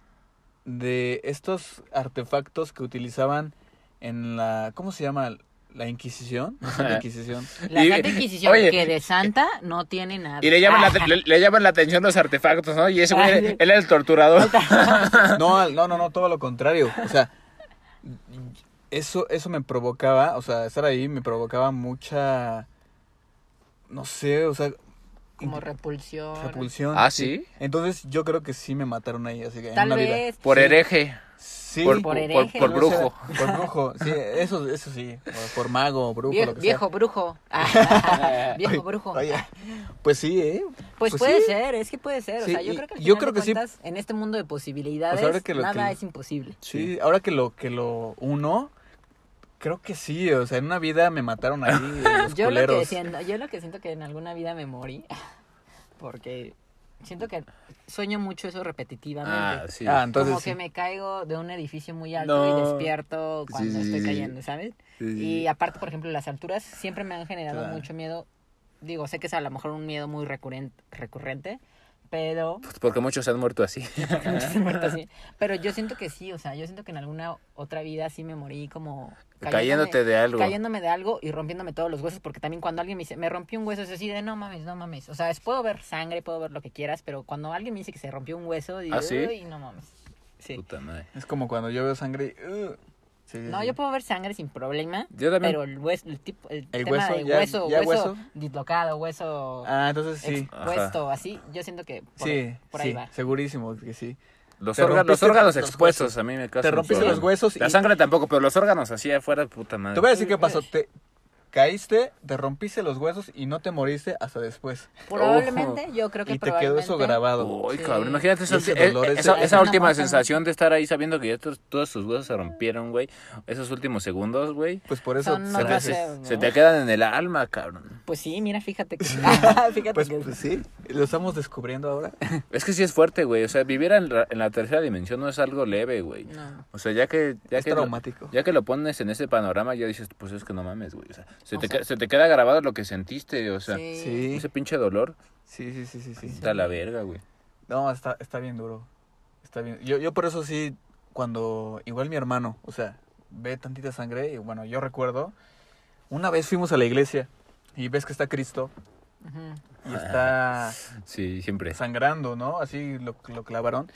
de estos artefactos que utilizaban en la, ¿cómo se llama? La Inquisición. ¿La Santa Inquisición. La Y- Santa Inquisición oye, que de santa no tiene nada. Y le llaman, la, le, le llaman la atención los artefactos, ¿no? Y ese güey, él era el torturador. No, no, no, no, todo lo contrario. O sea, eso, eso me provocaba, o sea, estar ahí me provocaba mucha, no sé, o sea, Como repulsión. repulsión. ¿Ah, sí? Entonces yo creo que sí me mataron ahí, así que en una vida. vez. Por Sí. hereje. Sí, por, por por- hereje. por brujo. Por brujo, sí, eso, eso sí, por, mago, brujo, Vie- lo que viejo sea. brujo. Ah, viejo brujo. Oye, pues sí, ¿eh? Pues, puede sí. ser, es que puede ser. Sí, o sea, yo creo que, al yo final creo de que sí. cuentas, en este mundo de posibilidades, O sea, ahora que lo- nada que- es imposible. Sí, ahora que lo, que lo uno, creo que sí, o sea, en una vida me mataron ahí los Yo lo, que siento, yo lo que siento que en alguna vida me morí, porque siento que sueño mucho eso repetitivamente. Ah, sí. Ah, entonces como sí. que me caigo de un edificio muy alto No. y despierto cuando Sí, estoy cayendo, ¿sabes? Sí, sí. Y aparte, por ejemplo, las alturas siempre me han generado Claro. mucho miedo. Digo, sé que es a lo mejor un miedo muy recurrente, recurrente pero Pues porque muchos se han muerto así. muchos han muerto así. Pero yo siento que sí, o sea, yo siento que en alguna otra vida sí me morí como Cayéndote de algo. Cayéndome de algo y rompiéndome todos los huesos, porque también cuando alguien me dice, me rompí un hueso, es así de no mames, no mames. O sea, es, puedo ver sangre, puedo ver lo que quieras, pero cuando alguien me dice que se rompió un hueso, digo, ¿Ah, sí? "Uy, no mames. Sí. Puta madre. Es como cuando yo veo sangre y... uh, sí, No, sí. yo puedo ver sangre sin problema. Yo también. Pero el hueso, el tipo, el, El tema hueso, de ya- hueso, ya hueso, hueso. dislocado, hueso Ah, entonces sí. expuesto, así, yo siento que por, sí, por ahí sí, va. segurísimo que sí. Los, órganos, los órganos los expuestos huesos. a mí me causan Te rompiste problema. los huesos La y- sangre tampoco, pero los órganos así afuera, puta madre. Te voy a decir qué pasó. Te caíste, te rompiste los huesos y no te moriste hasta después. Probablemente, yo creo que Y te quedó eso grabado. Uy, Sí. cabrón, imagínate esa, ese dolor, esa, última sensación de estar ahí sabiendo que ya todos tus huesos se rompieron, güey. Esos últimos segundos, güey. Pues por eso se no te- sé, ¿no? Se te quedan en el alma, cabrón. Pues sí, mira, fíjate que... fíjate Pues, que... pues sí, lo estamos descubriendo ahora. Es que sí es fuerte, güey. O sea, vivir en la, en la tercera dimensión no es algo leve, güey. No. O sea, ya que... Ya Es que lo- traumático. ya que lo pones en ese panorama, ya dices, pues es que no mames, güey. O sea, se, te, sea- se te queda grabado lo que sentiste, o sea, sí. Ese pinche dolor, sí, sí, sí, sí, sí. está a la verga, güey. No, está, está bien duro. Está bien. Yo, yo por eso sí, cuando igual mi hermano, o sea, ve tantita sangre y bueno, yo recuerdo, una vez fuimos a la iglesia y ves que está Cristo Ujú. y está Sí, siempre. sangrando, ¿no? Así lo, lo clavaron.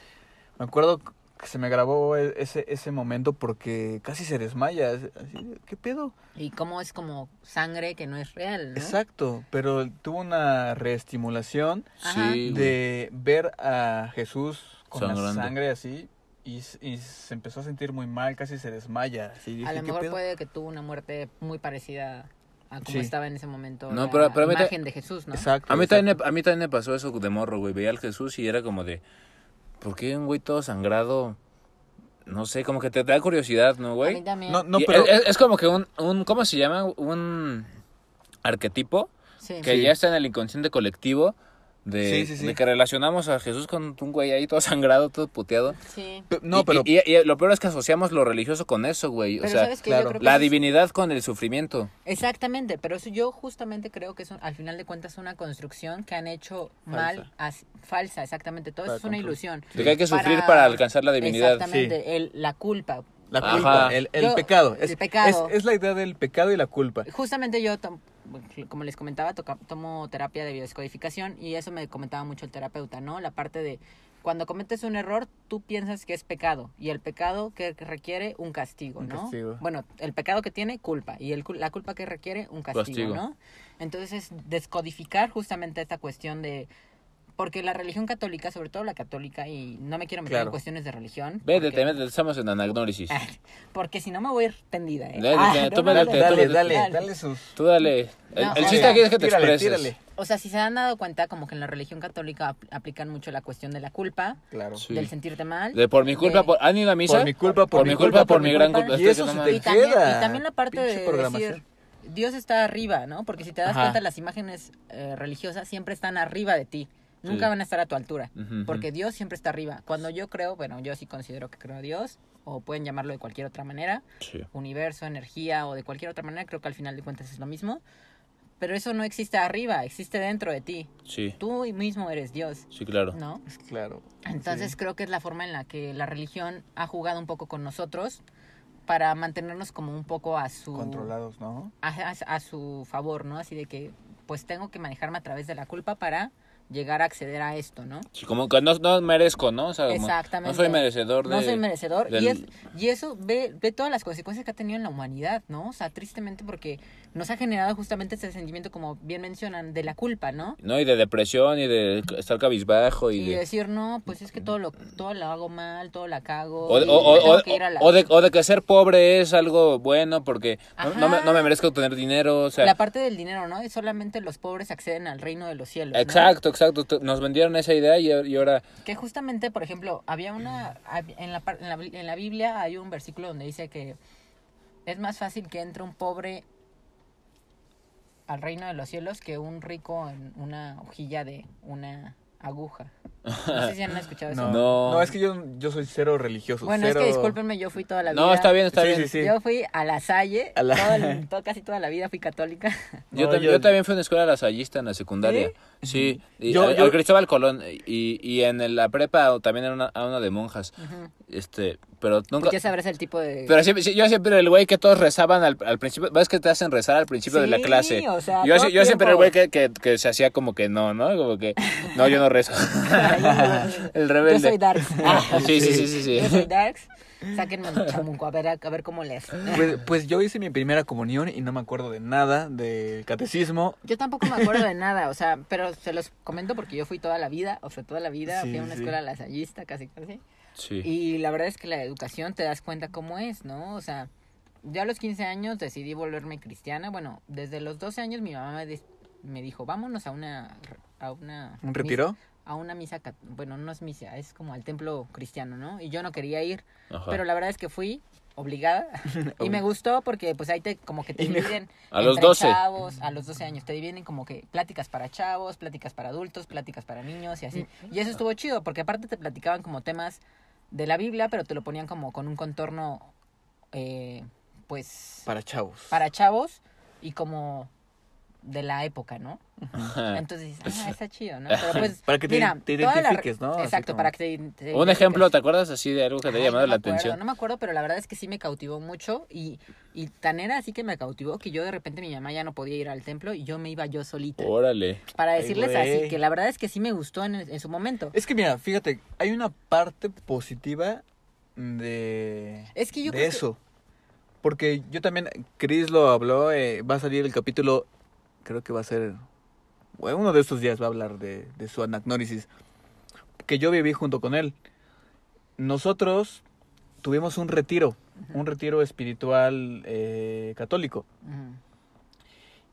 Me acuerdo se me grabó e- ese, ese momento porque casi se desmaya. es- Así, ¿Qué pedo? Y cómo es como sangre que no es real, ¿no? Exacto, pero tuvo una reestimulación güey. de ver a Jesús con la Sangrando. sangre así y, y se empezó a sentir muy mal, casi se desmaya. Así, dije, A lo ¿qué mejor pedo? puede que tuvo una muerte muy parecida a como Sí. estaba en ese momento No, la pero- pero a mí te- imagen de Jesús, ¿no? Exacto. A mí, exacto. también, a mí también me pasó eso de morro, güey. Veía al Jesús y era como de, ¿por qué un güey todo sangrado? No sé, como que te da curiosidad, ¿no, A güey? mí también. No, no, pero... es, es como que un, un, ¿cómo se llama? Un arquetipo Sí. que ya está en el inconsciente colectivo de, Sí, sí, sí. de que relacionamos a Jesús con un güey ahí todo sangrado, todo puteado. Sí. No, Y- pero... Y, y- y lo peor es que asociamos lo religioso con eso, güey. O Pero sea, sabes que claro. yo creo que la es- divinidad con el sufrimiento. Exactamente, pero eso yo justamente creo que es un- al final de cuentas una construcción que han hecho mal, Falsa. as- falsa, exactamente, todo Para eso es una ilusión. De que hay que sufrir para alcanzar la divinidad. Exactamente, el, la culpa. La Ajá. culpa, el, el Yo- pecado. el Es, pecado. Es, es la idea del pecado y la culpa. Justamente yo, como les comentaba, toca- tomo terapia de biodescodificación y eso me comentaba mucho el terapeuta, ¿no? La parte de cuando cometes un error, tú piensas que es pecado y el pecado que requiere un castigo, Un ¿no? castigo. Bueno, el pecado que tiene culpa y el, cul- la culpa que requiere un castigo, Castigo. ¿no? Entonces es descodificar justamente esta cuestión de Porque la religión católica, sobre todo la católica, y no me quiero meter Claro. en cuestiones de religión. Vete, porque- estamos en anagnórisis. Porque si no me voy a ir tendida, ¿eh? Dale, Ah, tú métete, Dale, tú dale, dale, dale sus... Tú dale. El, No, el o chiste aquí es que te tírale, expreses. tírale. O sea, si se han dado cuenta, como que en la religión católica apl- aplican mucho la cuestión de la culpa, Claro. Sí. del sentirte mal. De por mi culpa, de- por, ¿han ido a misa? Por mi culpa, por, Por mi culpa, por mi gran culpa. Y eso se te y, mames. también, queda. y también la parte Pinche de decir, Dios está arriba, ¿no? Porque si te das Ajá. cuenta, las imágenes eh, religiosas siempre están arriba de ti. Nunca Sí. van a estar a tu altura. Porque Dios siempre está arriba. Cuando yo creo, bueno, yo sí considero que creo a Dios, o pueden llamarlo de cualquier otra manera, Sí. universo, energía, o de cualquier otra manera, creo que al final de cuentas es lo mismo. Pero eso no existe arriba, existe dentro de ti. Sí, Tú mismo eres Dios, sí, claro. ¿no? Claro. Entonces Sí. creo que es la forma en la que la religión ha jugado un poco con nosotros para mantenernos como un poco a su Controlados, ¿no? a, a- a su favor, ¿no? Así de que pues tengo que manejarme a través de la culpa para llegar a acceder a esto, ¿no? Sí, como que no, no merezco, ¿no? O sea, como, Exactamente. No soy merecedor de... No soy merecedor. Y, es, y eso ve, ve todas las consecuencias que ha tenido en la humanidad, ¿no? O sea, tristemente porque nos ha generado justamente ese sentimiento, como bien mencionan, de la culpa, ¿no? No, y de depresión y de estar cabizbajo y Y de... decir, no, pues es que todo lo, todo lo hago mal, todo la cago. O de, o- que la- de, o de que ser pobre es algo bueno porque no, no me, no me merezco tener dinero, o sea... la parte del dinero, ¿no? Y solamente los pobres acceden al reino de los cielos. ¿no? Exacto, Nos vendieron esa idea y, ahora... Que justamente, por ejemplo, había una. En la, en, la, en la Biblia hay un versículo donde dice que es más fácil que entre un pobre al reino de los cielos que un rico en una hojilla de una aguja. No sé si han escuchado eso. No, No. no. es que yo, yo soy cero religioso. Bueno, cero... es que discúlpenme, yo fui toda la vida. No, está bien, está Sí, bien. sí, sí. Yo fui a la Salle, A la- todo el- todo- casi toda la vida fui católica. Yo, No, tam- yo- yo también fui a una escuela lasallista en la secundaria. Sí, y Yo- al, yo- al Cristóbal Colón. Y, y en el- la prepa también era una, a una de monjas. Ujú. Este, pero nunca... Ya sabrás el tipo de... Pero siempre, yo siempre era el güey que todos rezaban al, al principio. ¿Ves que te hacen rezar al principio de la Sí, clase? o sea, yo yo siempre era el güey que, que, que se hacía como que no, ¿no? Como que, no, yo no rezo. el Yo rebelde. soy Darks. Ah, sí, sí, sí, sí. sí. Yo soy Darks. Sáquenme el chamuco, a ver, a, a ver cómo les. Pues, pues yo hice mi primera comunión y no me acuerdo de nada del catecismo. Yo tampoco me acuerdo de nada, o sea, pero se los comento porque yo fui toda la vida, o sea, toda la vida, Sí, fui a una sí. escuela lasallista, casi casi. Sí. Y la verdad es que la educación te das cuenta cómo es, ¿no? O sea, yo a los 15 años decidí volverme cristiana. Bueno, desde los 12 años mi mamá me, me dijo, vámonos a una... A una ¿Un misa- retiro? a una misa, bueno, no es misa, es como al templo cristiano, ¿no? Y yo no quería ir, Ajá. pero la verdad es que fui obligada y me gustó porque pues ahí te como que te Y dividen A los entre 12. chavos, a los 12 años te dividen como que pláticas para chavos, pláticas para adultos, pláticas para niños y así. Y eso estuvo chido porque aparte te platicaban como temas de la Biblia, pero te lo ponían como con un contorno eh, pues Para chavos. para chavos y como de la época, ¿no? Ajá. Entonces, ah, está chido, ¿no? Pero pues, Para que te- mira, te toda la- identifiques, ¿no? Exacto, como- para que te, te Un ejemplo. ¿te acuerdas así de algo que te haya llamado no la me acuerdo, atención? No me acuerdo, pero la verdad es que sí me cautivó mucho y, y tan era así que me cautivó que yo de repente mi mamá ya no podía ir al templo y yo me iba yo solita. Órale. Para decirles así, que la verdad es que sí me gustó en, en su momento. Es que mira, fíjate, hay una parte positiva de, Es que yo de creo que- eso. Porque yo también, Chris lo habló, eh, va a salir el capítulo, creo que va a ser, bueno, uno de estos días va a hablar de, de su anagnórisis, que yo viví junto con él. Nosotros tuvimos un retiro, un retiro espiritual eh, católico.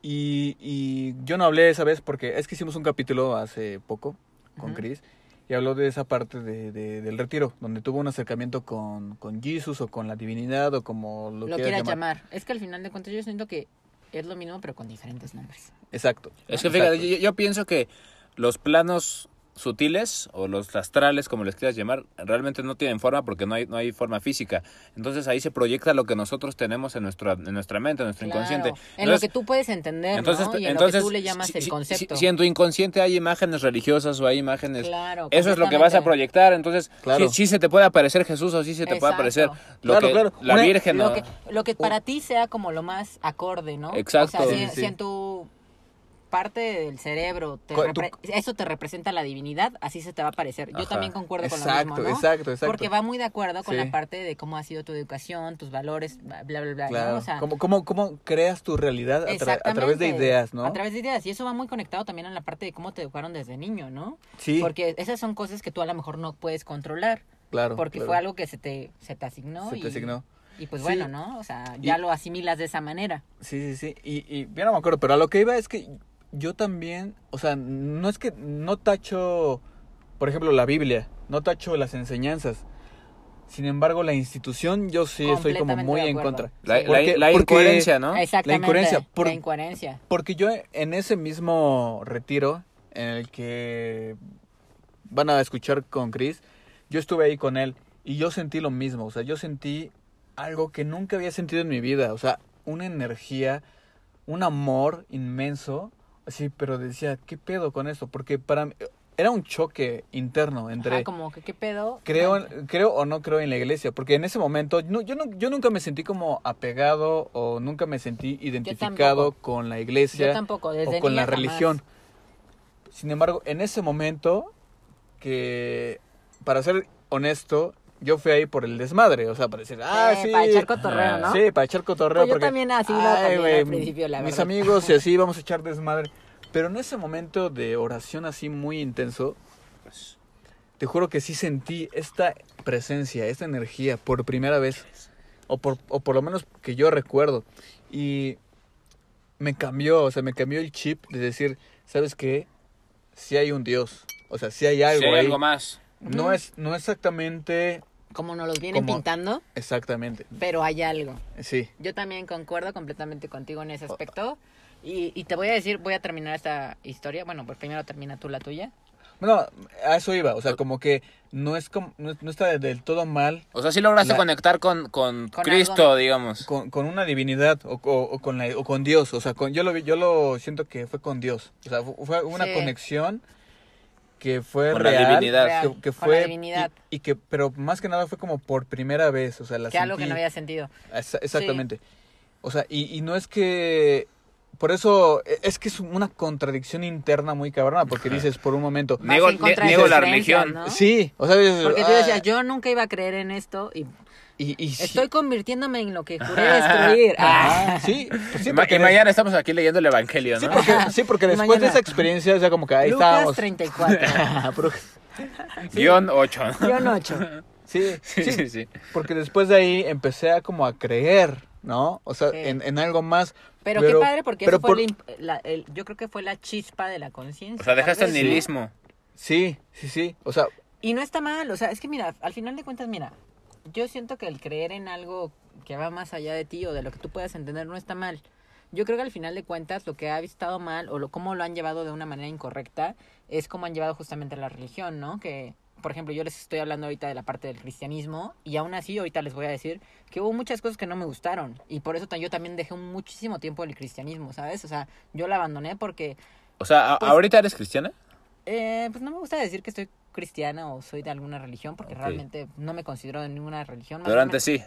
Y, y yo no hablé esa vez porque es que hicimos un capítulo hace poco con Ujú. Chris y habló de esa parte de, de- del retiro, donde tuvo un acercamiento con, con Jesus o con la divinidad o como lo, Lo quieras quieras llamar. llamar. Es que al final de cuentas yo siento que es lo mismo pero con diferentes nombres. Exacto. Es que Exacto. fíjate, yo, yo pienso que los planos sutiles o los astrales, como les quieras llamar, realmente no tienen forma porque no hay, no hay forma física. Entonces ahí se proyecta lo que nosotros tenemos en, nuestra, en nuestra mente, en nuestro Claro, inconsciente. En lo que tú puedes entender, entonces, ¿no? Y en entonces, lo que tú le llamas si, el concepto. si- si en tu inconsciente hay imágenes religiosas o hay imágenes... Claro, Eso es lo que vas a proyectar, entonces Claro. sí, sí se te puede aparecer Jesús o sí se te puede aparecer lo Claro, que, claro. la Una- Virgen. lo ¿no? que, lo que para ti sea como lo más acorde, ¿no? Exacto. O sea, si, Sí, sí, si en tu parte del cerebro, te tú- eso te representa la divinidad, así se te va a parecer. Yo Ajá. también concuerdo con lo mismo, ¿no? exacto, exacto. Porque va muy de acuerdo con Sí. la parte de cómo ha sido tu educación, tus valores, bla, bla, bla, bla, ¿no? Claro. O sea, ¿Cómo, cómo, cómo creas tu realidad a, tra- a través de ideas, no? A través de ideas. Y eso va muy conectado también en la parte de cómo te educaron desde niño, ¿no? Sí, Porque esas son cosas que tú a lo mejor no puedes controlar. claro. porque claro. fue algo que se te, se te asignó. Se y, te asignó. Y pues Sí. bueno, ¿no? O sea, ya Y- lo asimilas de esa manera. Sí, sí, sí. Y, y ya no me acuerdo, pero a lo que iba es que yo también, o sea, no es que no tacho, por ejemplo, la Biblia, no tacho las enseñanzas. Sin embargo, la institución yo sí estoy como muy en contra. La, la- Porque- la porque- incoherencia, ¿no? Exactamente. incoherencia, por- La incoherencia. Porque yo en ese mismo retiro en el que van a escuchar con Chris, yo estuve ahí con él y yo sentí lo mismo, o sea, yo sentí algo que nunca había sentido en mi vida, o sea, una energía, un amor inmenso, así, pero decía, ¿qué pedo con esto? Porque para mí era un choque interno entre Ajá, como que qué pedo. creo, creo o no creo en la iglesia, porque en ese momento no, yo, no, yo nunca me sentí como apegado o nunca me sentí identificado con la iglesia Yo tampoco, desde o con la jamás. religión. Sin embargo, en ese momento, que para ser honesto, yo fui ahí por el desmadre, o sea, para decir, ah, Eh, sí. para echar cotorreo, ¿no? Sí, para echar cotorreo. Pues yo también así lo "Ay, también güey, al principio, la Mis verdad". amigos y así vamos a echar desmadre. Pero en ese momento de oración así muy intenso, te juro que sí sentí esta presencia, esta energía por primera vez. O por, o por lo menos que yo recuerdo. Y me cambió, o sea, me cambió el chip de decir, ¿sabes qué? Si hay un Dios. O sea, si hay algo Si hay ahí. algo más. No es, no exactamente, Como nos los vienen Como- pintando, exactamente. pero hay algo. Sí. Yo también concuerdo completamente contigo en ese aspecto. Y, y te voy a decir, voy a terminar esta historia. Bueno, pues primero termina tú la tuya. Bueno, a eso iba, o sea, como que no es como, no, no está del todo mal O sea, sí lograste La- conectar con, con, Con Cristo, algo. digamos. con, con una divinidad o, o- o con la, o con Dios, o sea, con, yo lo vi- yo lo siento que fue con Dios, o sea, fu- fue una Sí. conexión que fue Con la divinidad. Real, que, que con la fue divinidad. Y, y que, pero más que nada fue como por primera vez, o sea, la que algo que sentí- no había sentido. Esa- Exactamente. O sea, y, y no es que... Por eso e- es que es una contradicción interna muy cabrona, porque dices por un momento... Niego- niego la religión. ¿no? Sí, o sea, dices, Porque tú "Ah", decías, yo nunca iba a creer en esto y y, y sí. estoy convirtiéndome en lo que juré destruir. Ah, Ah. sí, pues sí, porque y mañana estamos aquí leyendo el Evangelio, Sí, ¿no? porque, sí, porque después mañana- de esa experiencia, o sea, como que ahí Lucas estábamos. 34. Pero- Guión 8. Guión 8. sí, Sí, sí, sí, sí. porque después de ahí empecé a como a creer, ¿no? O sea, Sí. en, en algo más. Pero, Pero- qué padre, porque pero eso fue por- el imp- la- el- yo creo que fue la chispa de la conciencia. O sea, dejaste el nihilismo. Sí, sí, sí. O sea, Y no está mal, o sea, es que mira, al final de cuentas, mira, yo siento que el creer en algo que va más allá de ti o de lo que tú puedas entender no está mal. Yo creo que al final de cuentas lo que ha estado mal o lo, cómo lo han llevado de una manera incorrecta es como han llevado justamente la religión, ¿no? Que, por ejemplo, yo les estoy hablando ahorita de la parte del cristianismo y aún así ahorita les voy a decir que hubo muchas cosas que no me gustaron y por eso yo también dejé muchísimo tiempo el cristianismo, ¿sabes? O sea, yo lo abandoné porque O sea, ¿a- Pues- ¿ahorita eres cristiana? eh, pues no me gusta decir que estoy cristiana o soy de alguna religión, porque realmente no me considero de ninguna religión. Pero antes sí.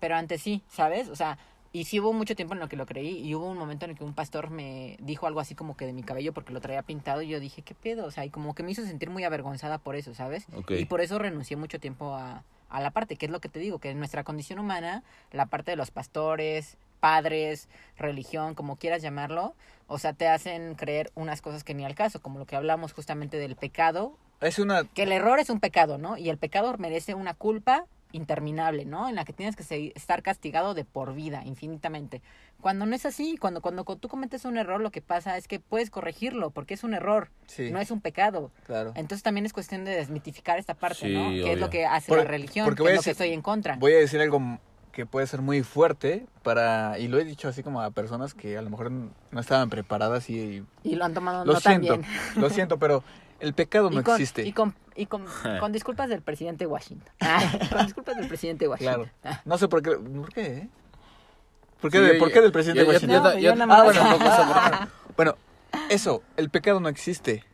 Pero antes sí, ¿sabes? O sea, y sí hubo mucho tiempo en lo que lo creí y hubo un momento en el que un pastor me dijo algo así como que de mi cabello porque lo traía pintado y yo dije, ¿qué pedo? O sea, y como que me hizo sentir muy avergonzada por eso, ¿sabes? Y por eso renuncié mucho tiempo a, a la parte, que es lo que te digo, que en nuestra condición humana, la parte de los pastores, padres, religión, como quieras llamarlo, o sea, te hacen creer unas cosas que ni al caso, como lo que hablamos justamente del pecado, es una. que el error es un pecado, ¿no? Y el pecado merece una culpa interminable, ¿no? En la que tienes que estar castigado de por vida, infinitamente. Cuando no es así, cuando, cuando tú cometes un error, lo que pasa es que puedes corregirlo, porque es un error, Sí, no es un pecado. claro. Entonces también es cuestión de desmitificar esta parte, ¿no? Que es lo que hace Por- la religión, porque que es lo que estoy en contra. Voy a decir algo que puede ser muy fuerte para. Y lo he dicho así como a personas que a lo mejor no estaban preparadas y. Y lo han tomado Lo no tan siento, bien. lo siento, pero el pecado no y con, existe. Y con, y con, con disculpas del presidente Washington. Ah, con disculpas del presidente Washington. Claro. No sé por qué. ¿Por qué? eh? ¿Por qué, Sí, de- yo- ¿por qué del presidente yo- Washington? No, yo- yo yo- nada más- Ah, bueno. Bueno, eso, el pecado no existe.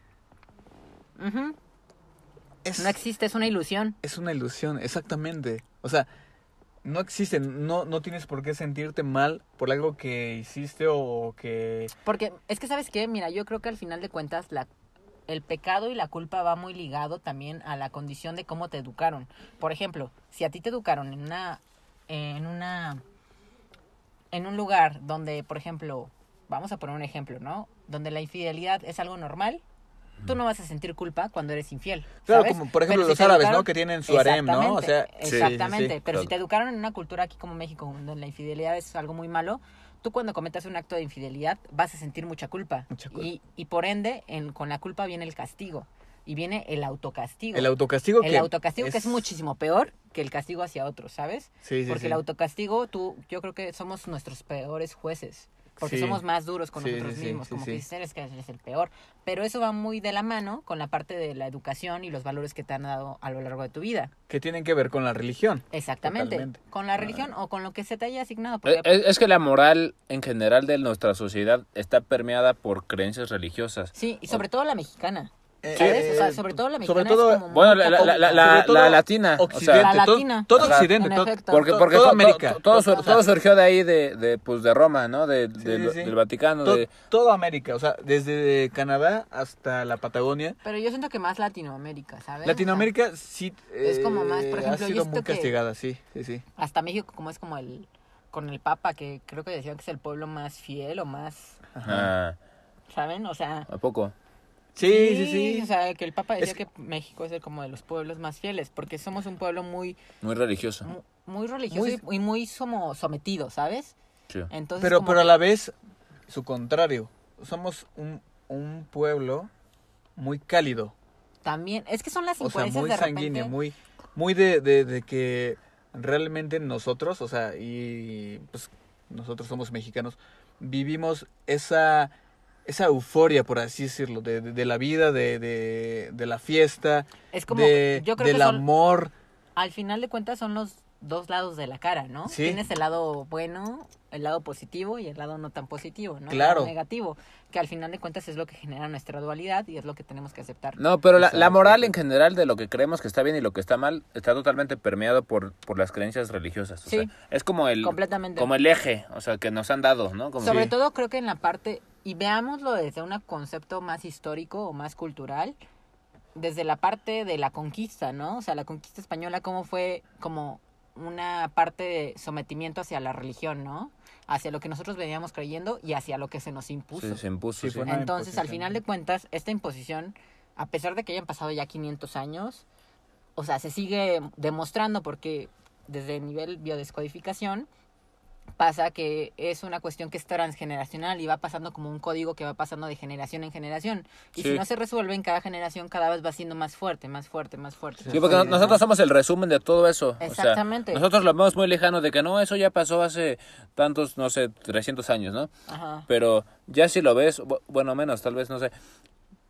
Es, No existe, es una ilusión. es una ilusión, exactamente. O sea, no existe, no, no tienes por qué sentirte mal por algo que hiciste o que... Porque es que, ¿sabes qué? Mira, yo creo que al final de cuentas la, el pecado y la culpa va muy ligado también a la condición de cómo te educaron. Por ejemplo, si a ti te educaron en una... En una en un lugar donde, por ejemplo, vamos a poner un ejemplo, ¿no? Donde la infidelidad es algo normal, tú no vas a sentir culpa cuando eres infiel. Claro, ¿sabes? como por ejemplo Pero los árabes, educaron- ¿no? Que tienen su harem, ¿no? O sea, Exactamente, sí, sí, Pero si te educaron en una cultura aquí como México, donde la infidelidad es algo muy malo, tú cuando cometas un acto de infidelidad vas a sentir mucha culpa. Mucha culpa. Y, y por ende, en, con la culpa viene el castigo. Y viene el autocastigo. El autocastigo El que autocastigo que es muchísimo peor que el castigo hacia otros, ¿sabes? Sí, sí, Porque sí. el autocastigo, tú, yo creo que somos nuestros peores jueces. Porque Sí. somos más duros con Sí, nosotros mismos. sí, como sí. que dices, eres que eres el peor. Pero eso va muy de la mano con la parte de la educación y los valores que te han dado a lo largo de tu vida. Que tienen que ver con la religión. Exactamente. Totalmente. Con la religión o con lo que se te haya asignado. Eh, Porque, Es, es que la moral en general de nuestra sociedad está permeada por creencias religiosas. sí, y sobre todo la mexicana. Eh, ¿Sabes? O sea, eh, sobre todo la sobre mexicana todo- es como Bueno, la, la, la, la, la- Sobre todo la latina. o Occidente, sea, La todo- latina. todo, Ajá, Occidente, en todo, porque, porque toda to- América. to- todo, O sea, todo surgió de ahí, de, de, pues, de Roma, ¿no? De, de- Sí, sí, sí. Del Vaticano. to- de, toda América, o sea, desde Canadá hasta la Patagonia. Pero yo siento que más Latinoamérica, ¿sabes? Latinoamérica sí es como más, por eh, ejemplo, ha sido muy castigada, sí, sí, sí. O sea, hasta México como es como el... Con el Papa, que creo que decían que es el pueblo más fiel o más... ah, ¿Saben? O sea... ¿A poco? Sí, sí, sí. O sea, que el Papa decía Es que- México es el como de los pueblos más fieles, porque somos un pueblo muy Muy religioso. mu- muy religioso Muy- y- muy somos sometido, ¿sabes? Sí. Entonces, Pero, pero a la vez, su contrario. Somos un, un pueblo muy cálido. también es que son las O sea, influencias muy de sanguíneo, repente. muy, muy de, de, de que realmente nosotros, o sea, y pues nosotros somos mexicanos, vivimos esa, esa euforia, por así decirlo, de, de, de la vida, de, de, de la fiesta, Es como de, yo creo del que son, amor. al final de cuentas son los dos lados de la cara, ¿no? Sí. Tienes el lado bueno, el lado positivo y el lado no tan positivo, ¿no? El Claro. lado negativo, que al final de cuentas es lo que genera nuestra dualidad y es lo que tenemos que aceptar. No, pero la, moral en general de lo que creemos que está bien y lo que está mal está totalmente permeado por, por las creencias religiosas. O Sí. sea, es como el, Completamente. como el eje, o sea, que nos han dado, ¿no? Como Sobre Sí. todo creo que en la parte, y veámoslo desde un concepto más histórico o más cultural, desde la parte de la conquista, ¿no? O sea, la conquista española, cómo fue como una parte de sometimiento hacia la religión, ¿no? Hacia lo que nosotros veníamos creyendo y hacia lo que se nos impuso. Sí, se impuso. Sí, Entonces, al final de cuentas, esta imposición, a pesar de que hayan pasado ya 500 años, o sea, se sigue demostrando porque desde el nivel biodescodificación pasa que es una cuestión que es transgeneracional y va pasando como un código que va pasando de generación en generación. Y Sí. si no se resuelve en cada generación, cada vez va siendo más fuerte, más fuerte, más fuerte. Sí, porque no- nosotros somos el resumen de todo eso. O sea, Exactamente. nosotros lo vemos muy lejano de que no, eso ya pasó hace tantos, no sé, 300 años, ¿no? Ajá. Pero ya si lo ves, bu- bueno, menos, tal vez, no sé.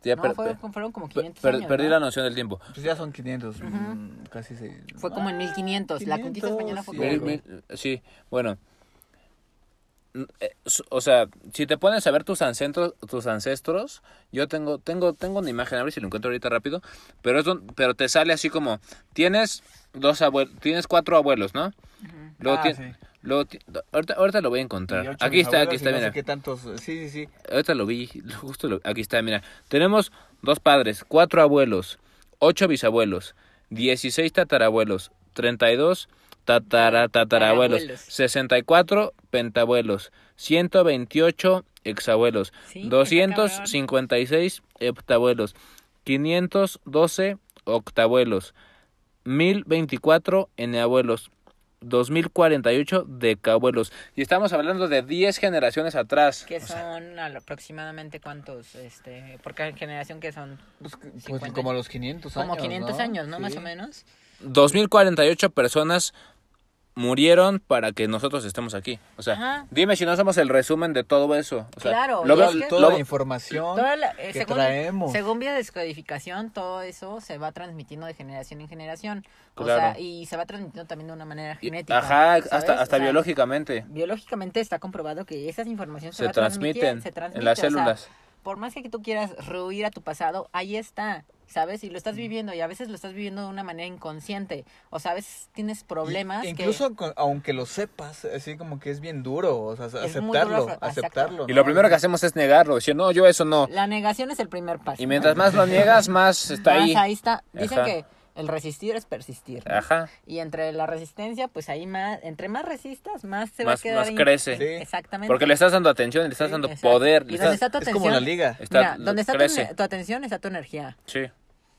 Ya No, per- fueron, como per- 500 per- años. perdí ¿no? la noción del tiempo. Pues ya son 500, mm, casi seis. Fue como en 1500. la conquista 500, española fue sí, como... Mil- güey. mil- sí, bueno. Eh, O sea, si te pones a ver tus ancestros, tus ancestros, yo tengo, tengo, tengo una imagen, a ver si lo encuentro ahorita rápido, pero es don- pero te sale así como, tienes dos abuelos, tienes cuatro abuelos, ¿no? Luego Ah, sí. luego ahorita, ahorita lo voy a Y encontrar. Aquí está, aquí y está, no sé mira. tantos, sí, sí, sí. Ahorita lo vi, justo lo- aquí está, mira. Tenemos dos padres, cuatro abuelos, ocho bisabuelos, 16 tatarabuelos, 32 tatara, tatarabuelos, Tatarabuelos. 64 pentabuelos, 128 exabuelos, Sí, está 256 heptabuelos, 512 octabuelos, 1024 eneabuelos, 2048 decabuelos. Y estamos hablando de 10 generaciones atrás. Que O sea, son al- aproximadamente cuántos, este, por cada generación que son Pues, pues 50. como los 500 años. como 500 ¿no? años, ¿no? Más Sí. o menos. 2048 personas murieron para que nosotros estemos aquí. O sea, Ajá. dime si no somos el resumen de todo eso. O sea, Claro, lo y veo- es que- Toda lo- la información Toda la- eh, que según, traemos. según biodescodificación, todo eso se va transmitiendo de generación en generación. O Claro. sea, y se va transmitiendo también de una manera genética. Ajá, ¿sabes? hasta, hasta O sea, biológicamente Biológicamente está comprobado que esas informaciones se, se va transmitiendo- transmiten se transmite, en las o sea, células. por más que tú quieras rehuir a tu pasado, ahí está. ¿Sabes? Y lo estás viviendo y a veces lo estás viviendo de una manera inconsciente. O sea, a veces tienes problemas Y- que... incluso con- aunque lo sepas, así como que es bien duro, o sea, muy duro aceptarlo, aceptarlo. Y lo primero que hacemos es negarlo, decir, no, yo eso no. La negación es el primer paso. Y mientras más lo niegas, más está Más ahí. ahí está. Dicen Ajá. que el resistir es persistir. ¿no? Ajá. Y entre la resistencia, pues ahí más, entre más resistas, más se va a quedar más crece. Sí. Exactamente. Porque le estás dando atención, le estás Sí, dando exacto. poder. Y le donde estás- está tu Es atención. como la liga. está- Mira, donde está tu, tu atención está tu energía. Sí,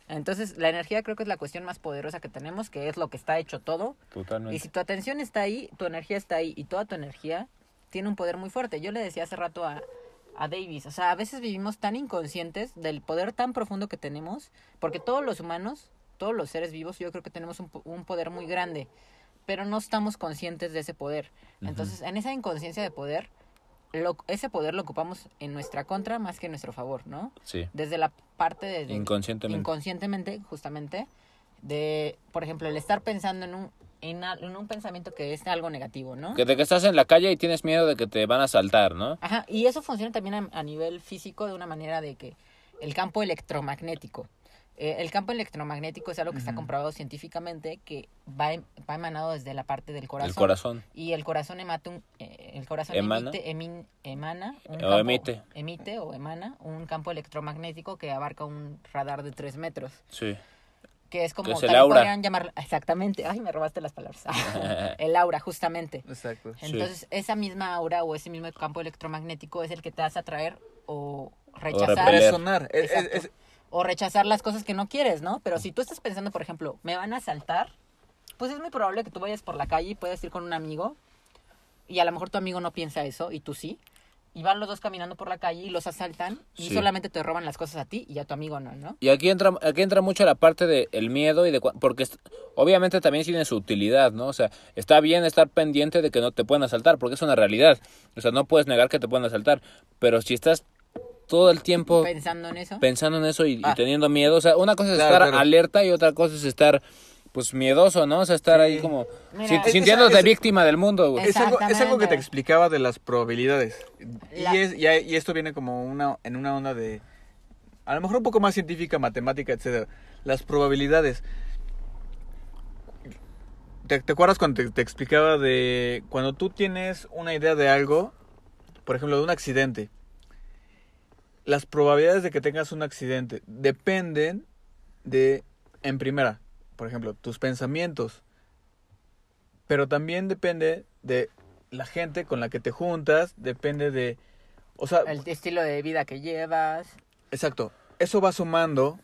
Entonces, la energía creo que es la cuestión más poderosa que tenemos, que es lo que está hecho todo. totalmente. Y si tu atención está ahí, tu energía está ahí y toda tu energía tiene un poder muy fuerte. Yo le decía hace rato a, a Davis, o sea, a veces vivimos tan inconscientes del poder tan profundo que tenemos, porque todos los humanos, todos los seres vivos, yo creo que tenemos un, un poder muy grande, pero no estamos conscientes de ese poder. Entonces, en esa inconsciencia de poder, lo- ese poder lo ocupamos en nuestra contra más que en nuestro favor, ¿no? Sí, Desde la parte de... de- inconscientemente. inconscientemente, justamente, de, por ejemplo, el estar pensando en un, en, un pensamiento que es algo negativo, ¿no? Que de que estás en la calle y tienes miedo de que te van a saltar, ¿no? Ajá, y eso funciona también a, a nivel físico de una manera de que el campo electromagnético. Eh, el campo electromagnético es algo que está comprobado científicamente que va, em- va emanado desde la parte del corazón. El corazón. Y el corazón emata un, eh, el corazón Emana. emite, emin- emana un O campo- emite. emite o emana un campo electromagnético que abarca un radar de 3 metros. Sí. que es como Que es el también aura. podrían llamarlo exactamente ay me robaste las palabras el aura justamente Exacto. Sí. entonces esa misma aura o ese mismo campo electromagnético es el que te hace atraer o rechazar repeler. Resonar. Es- o rechazar las cosas que no quieres no pero si tú estás pensando por ejemplo me van a asaltar pues es muy probable que tú vayas por la calle y puedas ir con un amigo y a lo mejor tu amigo no piensa eso y tú sí y van los dos caminando por la calle y los asaltan y Sí. solamente te roban las cosas a ti y a tu amigo no no Y aquí entra, aquí entra mucho la parte del miedo y de porque obviamente también tiene su utilidad, ¿no? O sea, está bien estar pendiente de que no te puedan asaltar, porque es una realidad. O sea, no puedes negar que te puedan asaltar, pero si estás todo el tiempo pensando en eso pensando en eso y, y Ah. teniendo miedo, o sea, una cosa es Claro, estar claro. alerta y otra cosa es estar pues miedoso, ¿no? O sea, estar ahí como Mira, es sintiéndote víctima del mundo, güey. Es algo, es algo que te explicaba de las probabilidades. La- Y, es, y, y esto viene como una, en una onda de, a lo mejor un poco más científica, matemática, etcétera. Las probabilidades. ¿Te, te acuerdas cuando te, te explicaba de cuando tú tienes una idea de algo, por ejemplo, de un accidente? Las probabilidades de que tengas un accidente dependen de, en primera, por ejemplo, tus pensamientos. Pero también depende de la gente con la que te juntas, depende de... O sea, el estilo de vida que llevas. exacto. Eso va sumando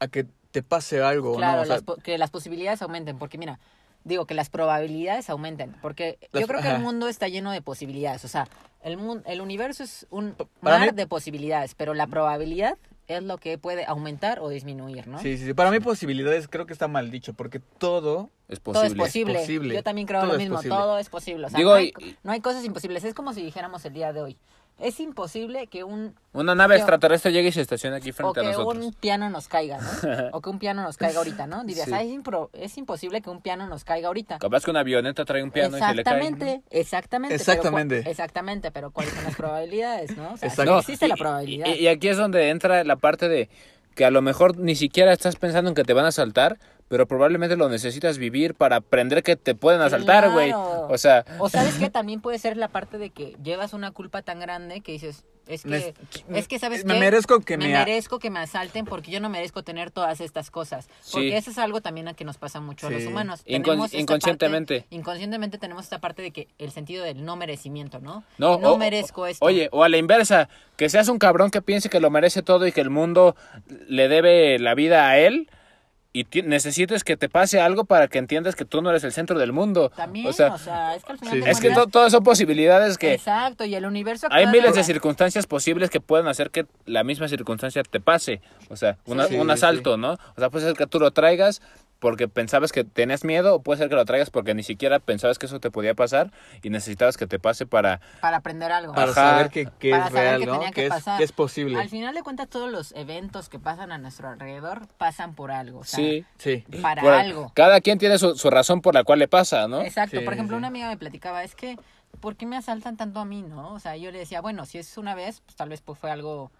a que te pase algo, Claro, ¿no? O sea, las que las posibilidades aumenten, porque mira, digo que las probabilidades aumenten, porque Las- yo creo que ajá. el mundo está lleno de posibilidades, o sea, el mundo, el universo es un para mar mí- de posibilidades, pero la probabilidad es lo que puede aumentar o disminuir, ¿no? Sí, sí, sí. Para mí posibilidades creo que está mal dicho, porque todo... Es Todo es posible. posible. posible. Yo también creo Todo lo mismo. posible. Todo es posible. O sea, Digo, no, hay, y- no hay cosas imposibles. Es como si dijéramos el día de hoy. Es imposible que un Una nave que- extraterrestre llegue y se estacione aquí o frente a que nosotros. un piano nos caiga, ¿no? O que un piano nos caiga ahorita, ¿no? Dirías, Sí. "Ah, es, impro- es imposible que un piano nos caiga ahorita. Capaz que una avioneta trae un piano y se le cae. Exactamente, exactamente. pero Exactamente. cu- exactamente, pero ¿cuáles son las probabilidades, no? O sea, no existe la probabilidad. Y, y aquí es donde entra la parte de que a lo mejor ni siquiera estás pensando en que te van a asaltar, pero probablemente lo necesitas vivir para aprender que te pueden asaltar, güey. Claro. O sea, O sabes que también puede ser la parte de que llevas una culpa tan grande que dices, es que, Me- es que sabes me qué? merezco que me, me a- merezco que me asalten porque yo no merezco tener todas estas cosas. Porque Sí. eso es algo también a que nos pasa mucho a los humanos. Incon- inconscientemente. parte- inconscientemente tenemos esta parte de que el sentido del no merecimiento, ¿no? no, no o- merezco esto. Oye, o a la inversa, que seas un cabrón que piense que lo merece todo y que el mundo le debe la vida a él y ti- necesites que te pase algo para que entiendas que tú no eres el centro del mundo. también, o sea, es que al final sí, es que to- todas son posibilidades que Exacto, y el universo hay miles de circunstancias posibles que pueden hacer que la misma circunstancia te pase. O sea, una- Sí, un sí, asalto, ¿no? O sea, puede ser que tú lo traigas porque pensabas que tenías miedo o puede ser que lo traigas porque ni siquiera pensabas que eso te podía pasar y necesitabas que te pase para... para aprender algo. Para Ajá. saber que, que Para es saber real, que ¿no? que Que es, pasar. que es posible. Al final de cuentas, todos los eventos que pasan a nuestro alrededor pasan por algo. o sea, Sí. Sí. Para algo. Cada quien tiene su, su razón por la cual le pasa, ¿no? Exacto. Sí, por ejemplo, sí. una amiga me platicaba, es que, ¿por qué me asaltan tanto a mí, no? O sea, yo le decía, bueno, si es una vez, pues tal vez pues, fue algo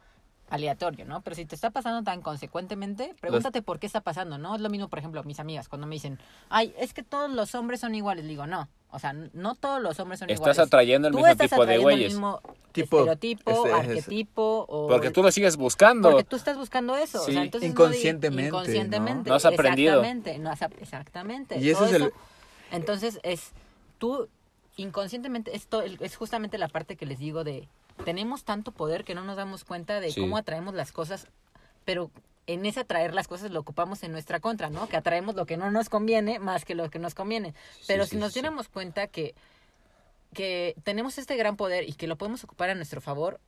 aleatorio, ¿no? Pero si te está pasando tan consecuentemente, pregúntate por qué está pasando, ¿no? Es lo mismo, por ejemplo, mis amigas, cuando me dicen, ay, es que todos los hombres son iguales. Digo, no. O sea, no todos los hombres son Estás iguales. atrayendo el Tú mismo estás tipo de güeyes. El mismo Tipo, estereotipo, este, es- arquetipo. O Porque tú lo sigues buscando. porque tú estás buscando eso. o Sí. sea, entonces no Inconscientemente, inconscientemente. ¿no? No has aprendido. Exactamente. No has ap- exactamente. Y ese es el- eso. Entonces, es tú inconscientemente, esto es justamente la parte que les digo de tenemos tanto poder que no nos damos cuenta de Sí. cómo atraemos las cosas, pero en ese atraer las cosas lo ocupamos en nuestra contra, ¿no? Que atraemos lo que no nos conviene más que lo que nos conviene. Pero sí, si nos diéramos cuenta que que tenemos este gran poder y que lo podemos ocupar a nuestro favor,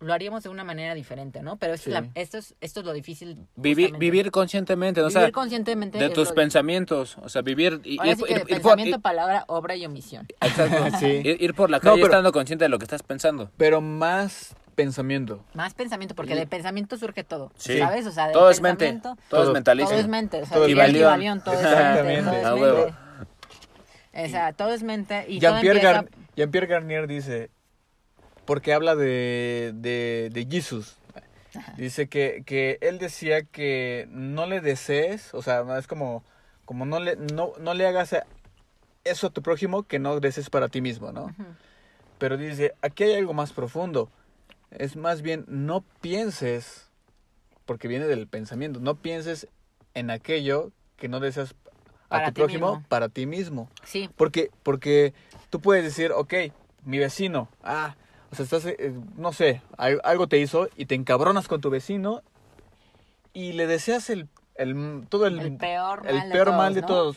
lo haríamos de una manera diferente, ¿no? Pero esto, es, Sí. la- esto, es, esto es lo difícil. Vivir, vivir conscientemente, o Vivir sea, conscientemente de tus pensamientos, o sea, vivir y Ahora ir, sí que ir- ir por, pensamiento, ir- palabra, obra y omisión. exacto, Sí. ir- ir por la No, calle pero- estando consciente de lo que estás pensando. Pero más pensamiento. Más pensamiento, porque de pensamiento surge todo, Sí. ¿sabes? O sea, del Todo es mente, pensamiento, todo, es mentalismo. Todo es mente, o sea, Todo es. Kybalión, todo es Exactamente. mente, todo es mente. O sea, todo es mente y Jean-Pierre Garnier dice, porque habla de, de, de Jesus, dice que, que él decía que no le desees, o sea, es como, como no, le, no, no le hagas eso a tu prójimo que no desees para ti mismo, ¿no? Pero dice, aquí hay algo más profundo, es más bien no pienses, porque viene del pensamiento, no pienses en aquello que no deseas a Para tu prójimo mismo. para ti mismo. Sí, Porque, porque tú puedes decir, ok, mi vecino, ah, o sea, estás, eh, no sé, al- algo te hizo y te encabronas con tu vecino y le deseas el, el todo el, El peor el mal de peor todos, mal de ¿no? todos,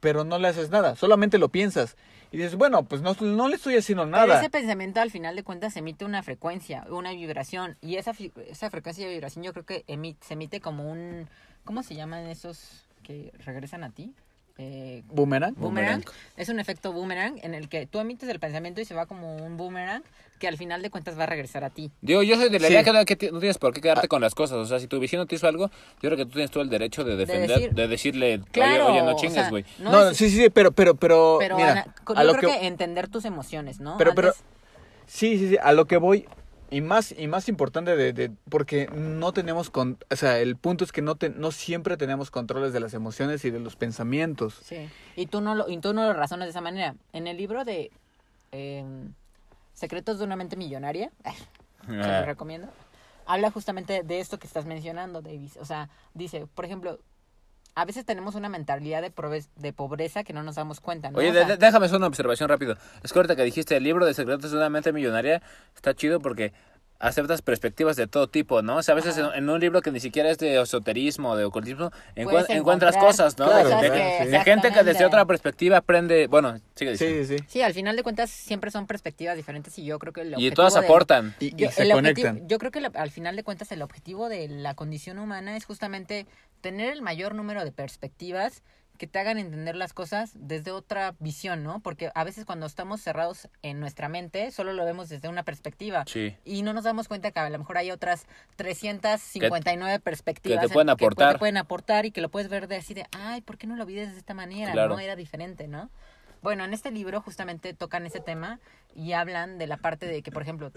pero no le haces nada, solamente lo piensas. Y dices, bueno, pues no, no le estoy haciendo Pero nada. ese pensamiento al final de cuentas emite una frecuencia, una vibración. Y esa, esa frecuencia de vibración yo creo que emite, se emite como un... ¿Cómo se llaman esos que regresan a ti? Eh, Boomerang. boomerang. Es un efecto boomerang en el que tú emites el pensamiento y se va como un boomerang que al final de cuentas va a regresar a ti. Digo, yo soy de la Sí. idea que no, que no tienes por qué quedarte con las cosas. O sea, si tu vecino te hizo algo, yo creo que tú tienes todo el derecho de defender, de, decir- decirle, Claro, oye, oye, no o chingues, sea, güey. no No, es- sí, sí, sí, pero, pero, pero, Pero mira, Ana, yo a lo creo que, que... entender tus emociones, ¿no? Pero, pero, Antes- sí, sí, sí, a lo que voy, y más, y más importante de, de- porque no tenemos, con, o sea, el punto es que no, te, no siempre tenemos controles de las emociones y de los pensamientos. Sí. Y tú no lo, y tú no lo razonas de esa manera. En el libro de eh, Secretos de una mente millonaria, se lo Ah, recomiendo, habla justamente de esto que estás mencionando, Davis. O sea, dice, por ejemplo, a veces tenemos una mentalidad de, prove- de pobreza que no nos damos cuenta, ¿no? Oye, O sea, déjame hacer una observación rápido. Es que dijiste el libro de secretos de una mente millonaria está chido porque aceptas perspectivas de todo tipo, ¿no? O sea, a veces en, un libro que ni siquiera es de esoterismo, de ocultismo, encuentras cosas, ¿no? Claro, de, cosas de- que- de gente que desde otra perspectiva aprende, bueno, sigue Sí, diciendo. sí, sí. Sí, al final de cuentas siempre son perspectivas diferentes y yo creo que el Y objetivo todas del- aportan. Y, y Yo, se objetivo- conectan. yo creo que la- al final de cuentas el objetivo de la condición humana es justamente tener el mayor número de perspectivas que te hagan entender las cosas desde otra visión, ¿no? Porque a veces cuando estamos cerrados en nuestra mente solo lo vemos desde una perspectiva Sí. y no nos damos cuenta que a lo mejor hay otras 359 perspectivas que te pueden en- aportar. te pueden aportar y que lo puedes ver de así de, ay, ¿por qué no lo vi desde esta manera? Claro. No era diferente, ¿no? Bueno, en este libro justamente tocan ese tema y hablan de la parte de que, por ejemplo,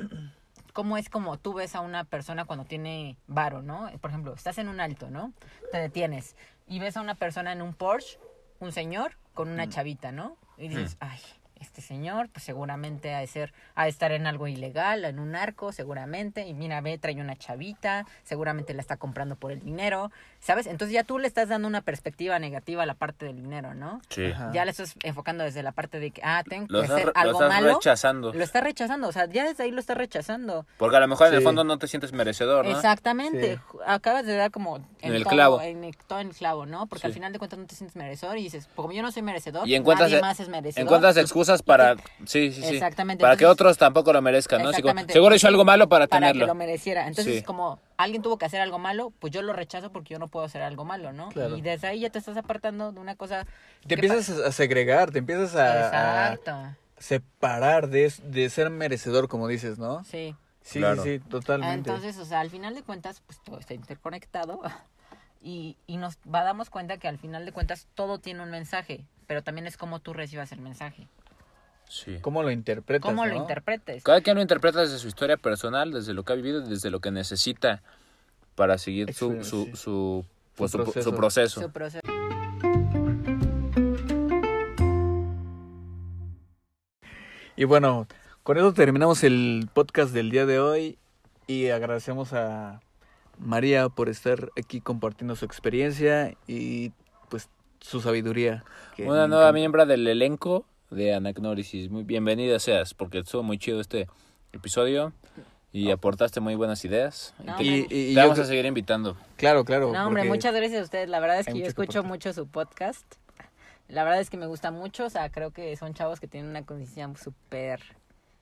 cómo es como tú ves a una persona cuando tiene varo, ¿no? Por ejemplo, estás en un alto, ¿no? Te detienes y ves a una persona en un Porsche, un señor con una chavita, ¿no? Y dices, ay, este señor, pues seguramente ha de ser, ha de estar en algo ilegal, en un narco, seguramente, y mira, ve, trae una chavita, seguramente la está comprando por el dinero, ¿sabes? Entonces ya tú le estás dando una perspectiva negativa a la parte del dinero, ¿no? Sí. Ajá. Ya le estás enfocando desde la parte de que, ah, tengo que Lo estás, hacer lo algo estás malo. rechazando. Lo está rechazando, o sea, ya desde ahí lo está rechazando. Porque a lo mejor en el fondo no te sientes merecedor, ¿no? Exactamente. Sí. Acabas de dar como En el todo, clavo. En el, todo en el clavo, ¿no? Porque Sí. al final de cuentas no te sientes merecedor y dices, como yo no soy merecedor, Y encuentras, nadie más es merecedor. encuentras excusas para... Sí, sí, sí. Exactamente, Para que otros tampoco lo merezcan, ¿no? Así como, Exactamente. seguro hizo algo malo para, para tenerlo. que lo mereciera. Entonces, Sí. como alguien tuvo que hacer algo malo, pues yo lo rechazo porque yo no puedo hacer algo malo, ¿no? Claro. Y desde ahí ya te estás apartando de una cosa... Te que empiezas a segregar, te empiezas a, separar de, de ser merecedor, como dices, ¿no? Sí. Sí, Claro. sí, sí, totalmente. Entonces, o sea, al final de cuentas, pues todo está interconectado y, y nos va, damos cuenta que al final de cuentas todo tiene un mensaje, pero también es como tú recibas el mensaje, Sí. ¿Cómo lo interpretas? cómo lo no? interpretes. Cada quien lo interpreta desde su historia personal, desde lo que ha vivido, desde lo que necesita para seguir su, Excelente, su, sí. su, pues, Su su- su proceso. Su proceso. Y bueno, con eso terminamos el podcast del día de hoy y agradecemos a María por estar aquí compartiendo su experiencia y pues su sabiduría. Una nueva encanta. miembro del elenco de Anagnórisis. Muy bienvenida seas, porque estuvo muy chido este episodio y aportaste muy buenas ideas. No, te, Y, te yo vamos a seguir invitando. Claro, claro. No, hombre, muchas gracias a ustedes. La verdad es que yo escucho mucho su podcast. La verdad es que me gusta mucho. O sea, creo que son chavos que tienen una conciencia súper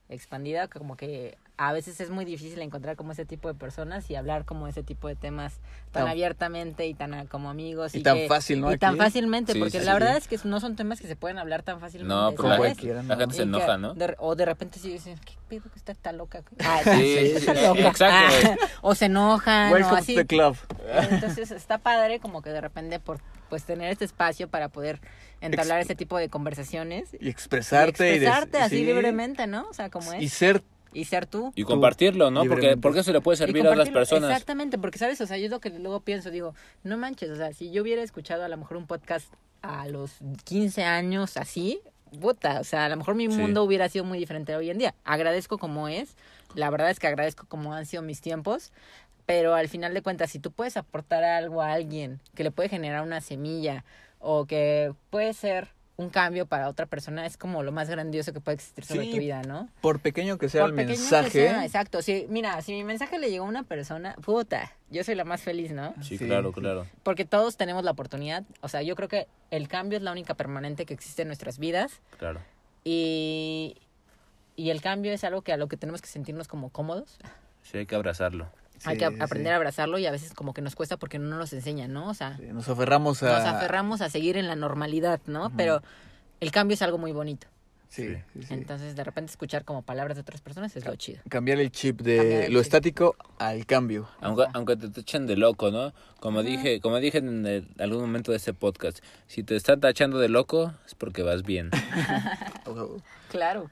expandida. que Como que a veces es muy difícil encontrar como ese tipo de personas y hablar como ese tipo de temas tan Tan- abiertamente y tan como amigos. Y tan que- fácil, ¿no? Y tan Aquí. fácilmente, Sí, porque sí, la sí. verdad es que no son temas que se pueden hablar tan fácilmente. No, pero la, ¿sabes? cualquiera, la gente se enoja, ¿no? de- o de repente sí dicen, ¿qué pedo que está, está loca? Ah, está sí, loca. exacto. Ah, o se enojan, o así. to the club. Entonces está padre como que de repente por pues tener este espacio para poder entablar Ex- ese tipo de conversaciones. Y expresarte. y expresarte así sí, libremente, ¿no? O sea, como es. Y ser Y ser tú. Y compartirlo, ¿no? Porque, porque eso le puede servir a otras personas. Exactamente, porque sabes, o sea, yo es lo que luego pienso, digo, no manches, o sea, si yo hubiera escuchado a lo mejor un podcast a los 15 años así, puta, o sea, a lo mejor mi Sí. mundo hubiera sido muy diferente hoy en día. Agradezco como es, la verdad es que agradezco como han sido mis tiempos, pero al final de cuentas, si tú puedes aportar algo a alguien que le puede generar una semilla o que puede ser un cambio para otra persona, es como lo más grandioso que puede existir sobre Sí, tu vida, ¿no? Por pequeño que sea Por el mensaje. sea, exacto. Sí, mira, si mi mensaje le llegó a una persona, puta, yo soy la más feliz, ¿no? Sí, Sí, claro, claro. Porque todos tenemos la oportunidad. O sea, yo creo que el cambio es la única permanente que existe en nuestras vidas. Claro. Y, y el cambio es algo que a lo que tenemos que sentirnos como cómodos. Sí, hay que abrazarlo. Hay que sí, aprender a abrazarlo y a veces como que nos cuesta porque no nos enseñan, ¿no? O sea, Sí, Nos aferramos a. nos aferramos a seguir en la normalidad, ¿no? Pero el cambio es algo muy bonito. Sí, sí, sí. Entonces, de repente escuchar como palabras de otras personas es lo chido. Cambiar el chip de el lo chip. estático al cambio. Aunque, aunque te tachen de loco, ¿no? Como dije, como dije en el- algún momento de este podcast, si te están tachando de loco es porque vas bien. Claro.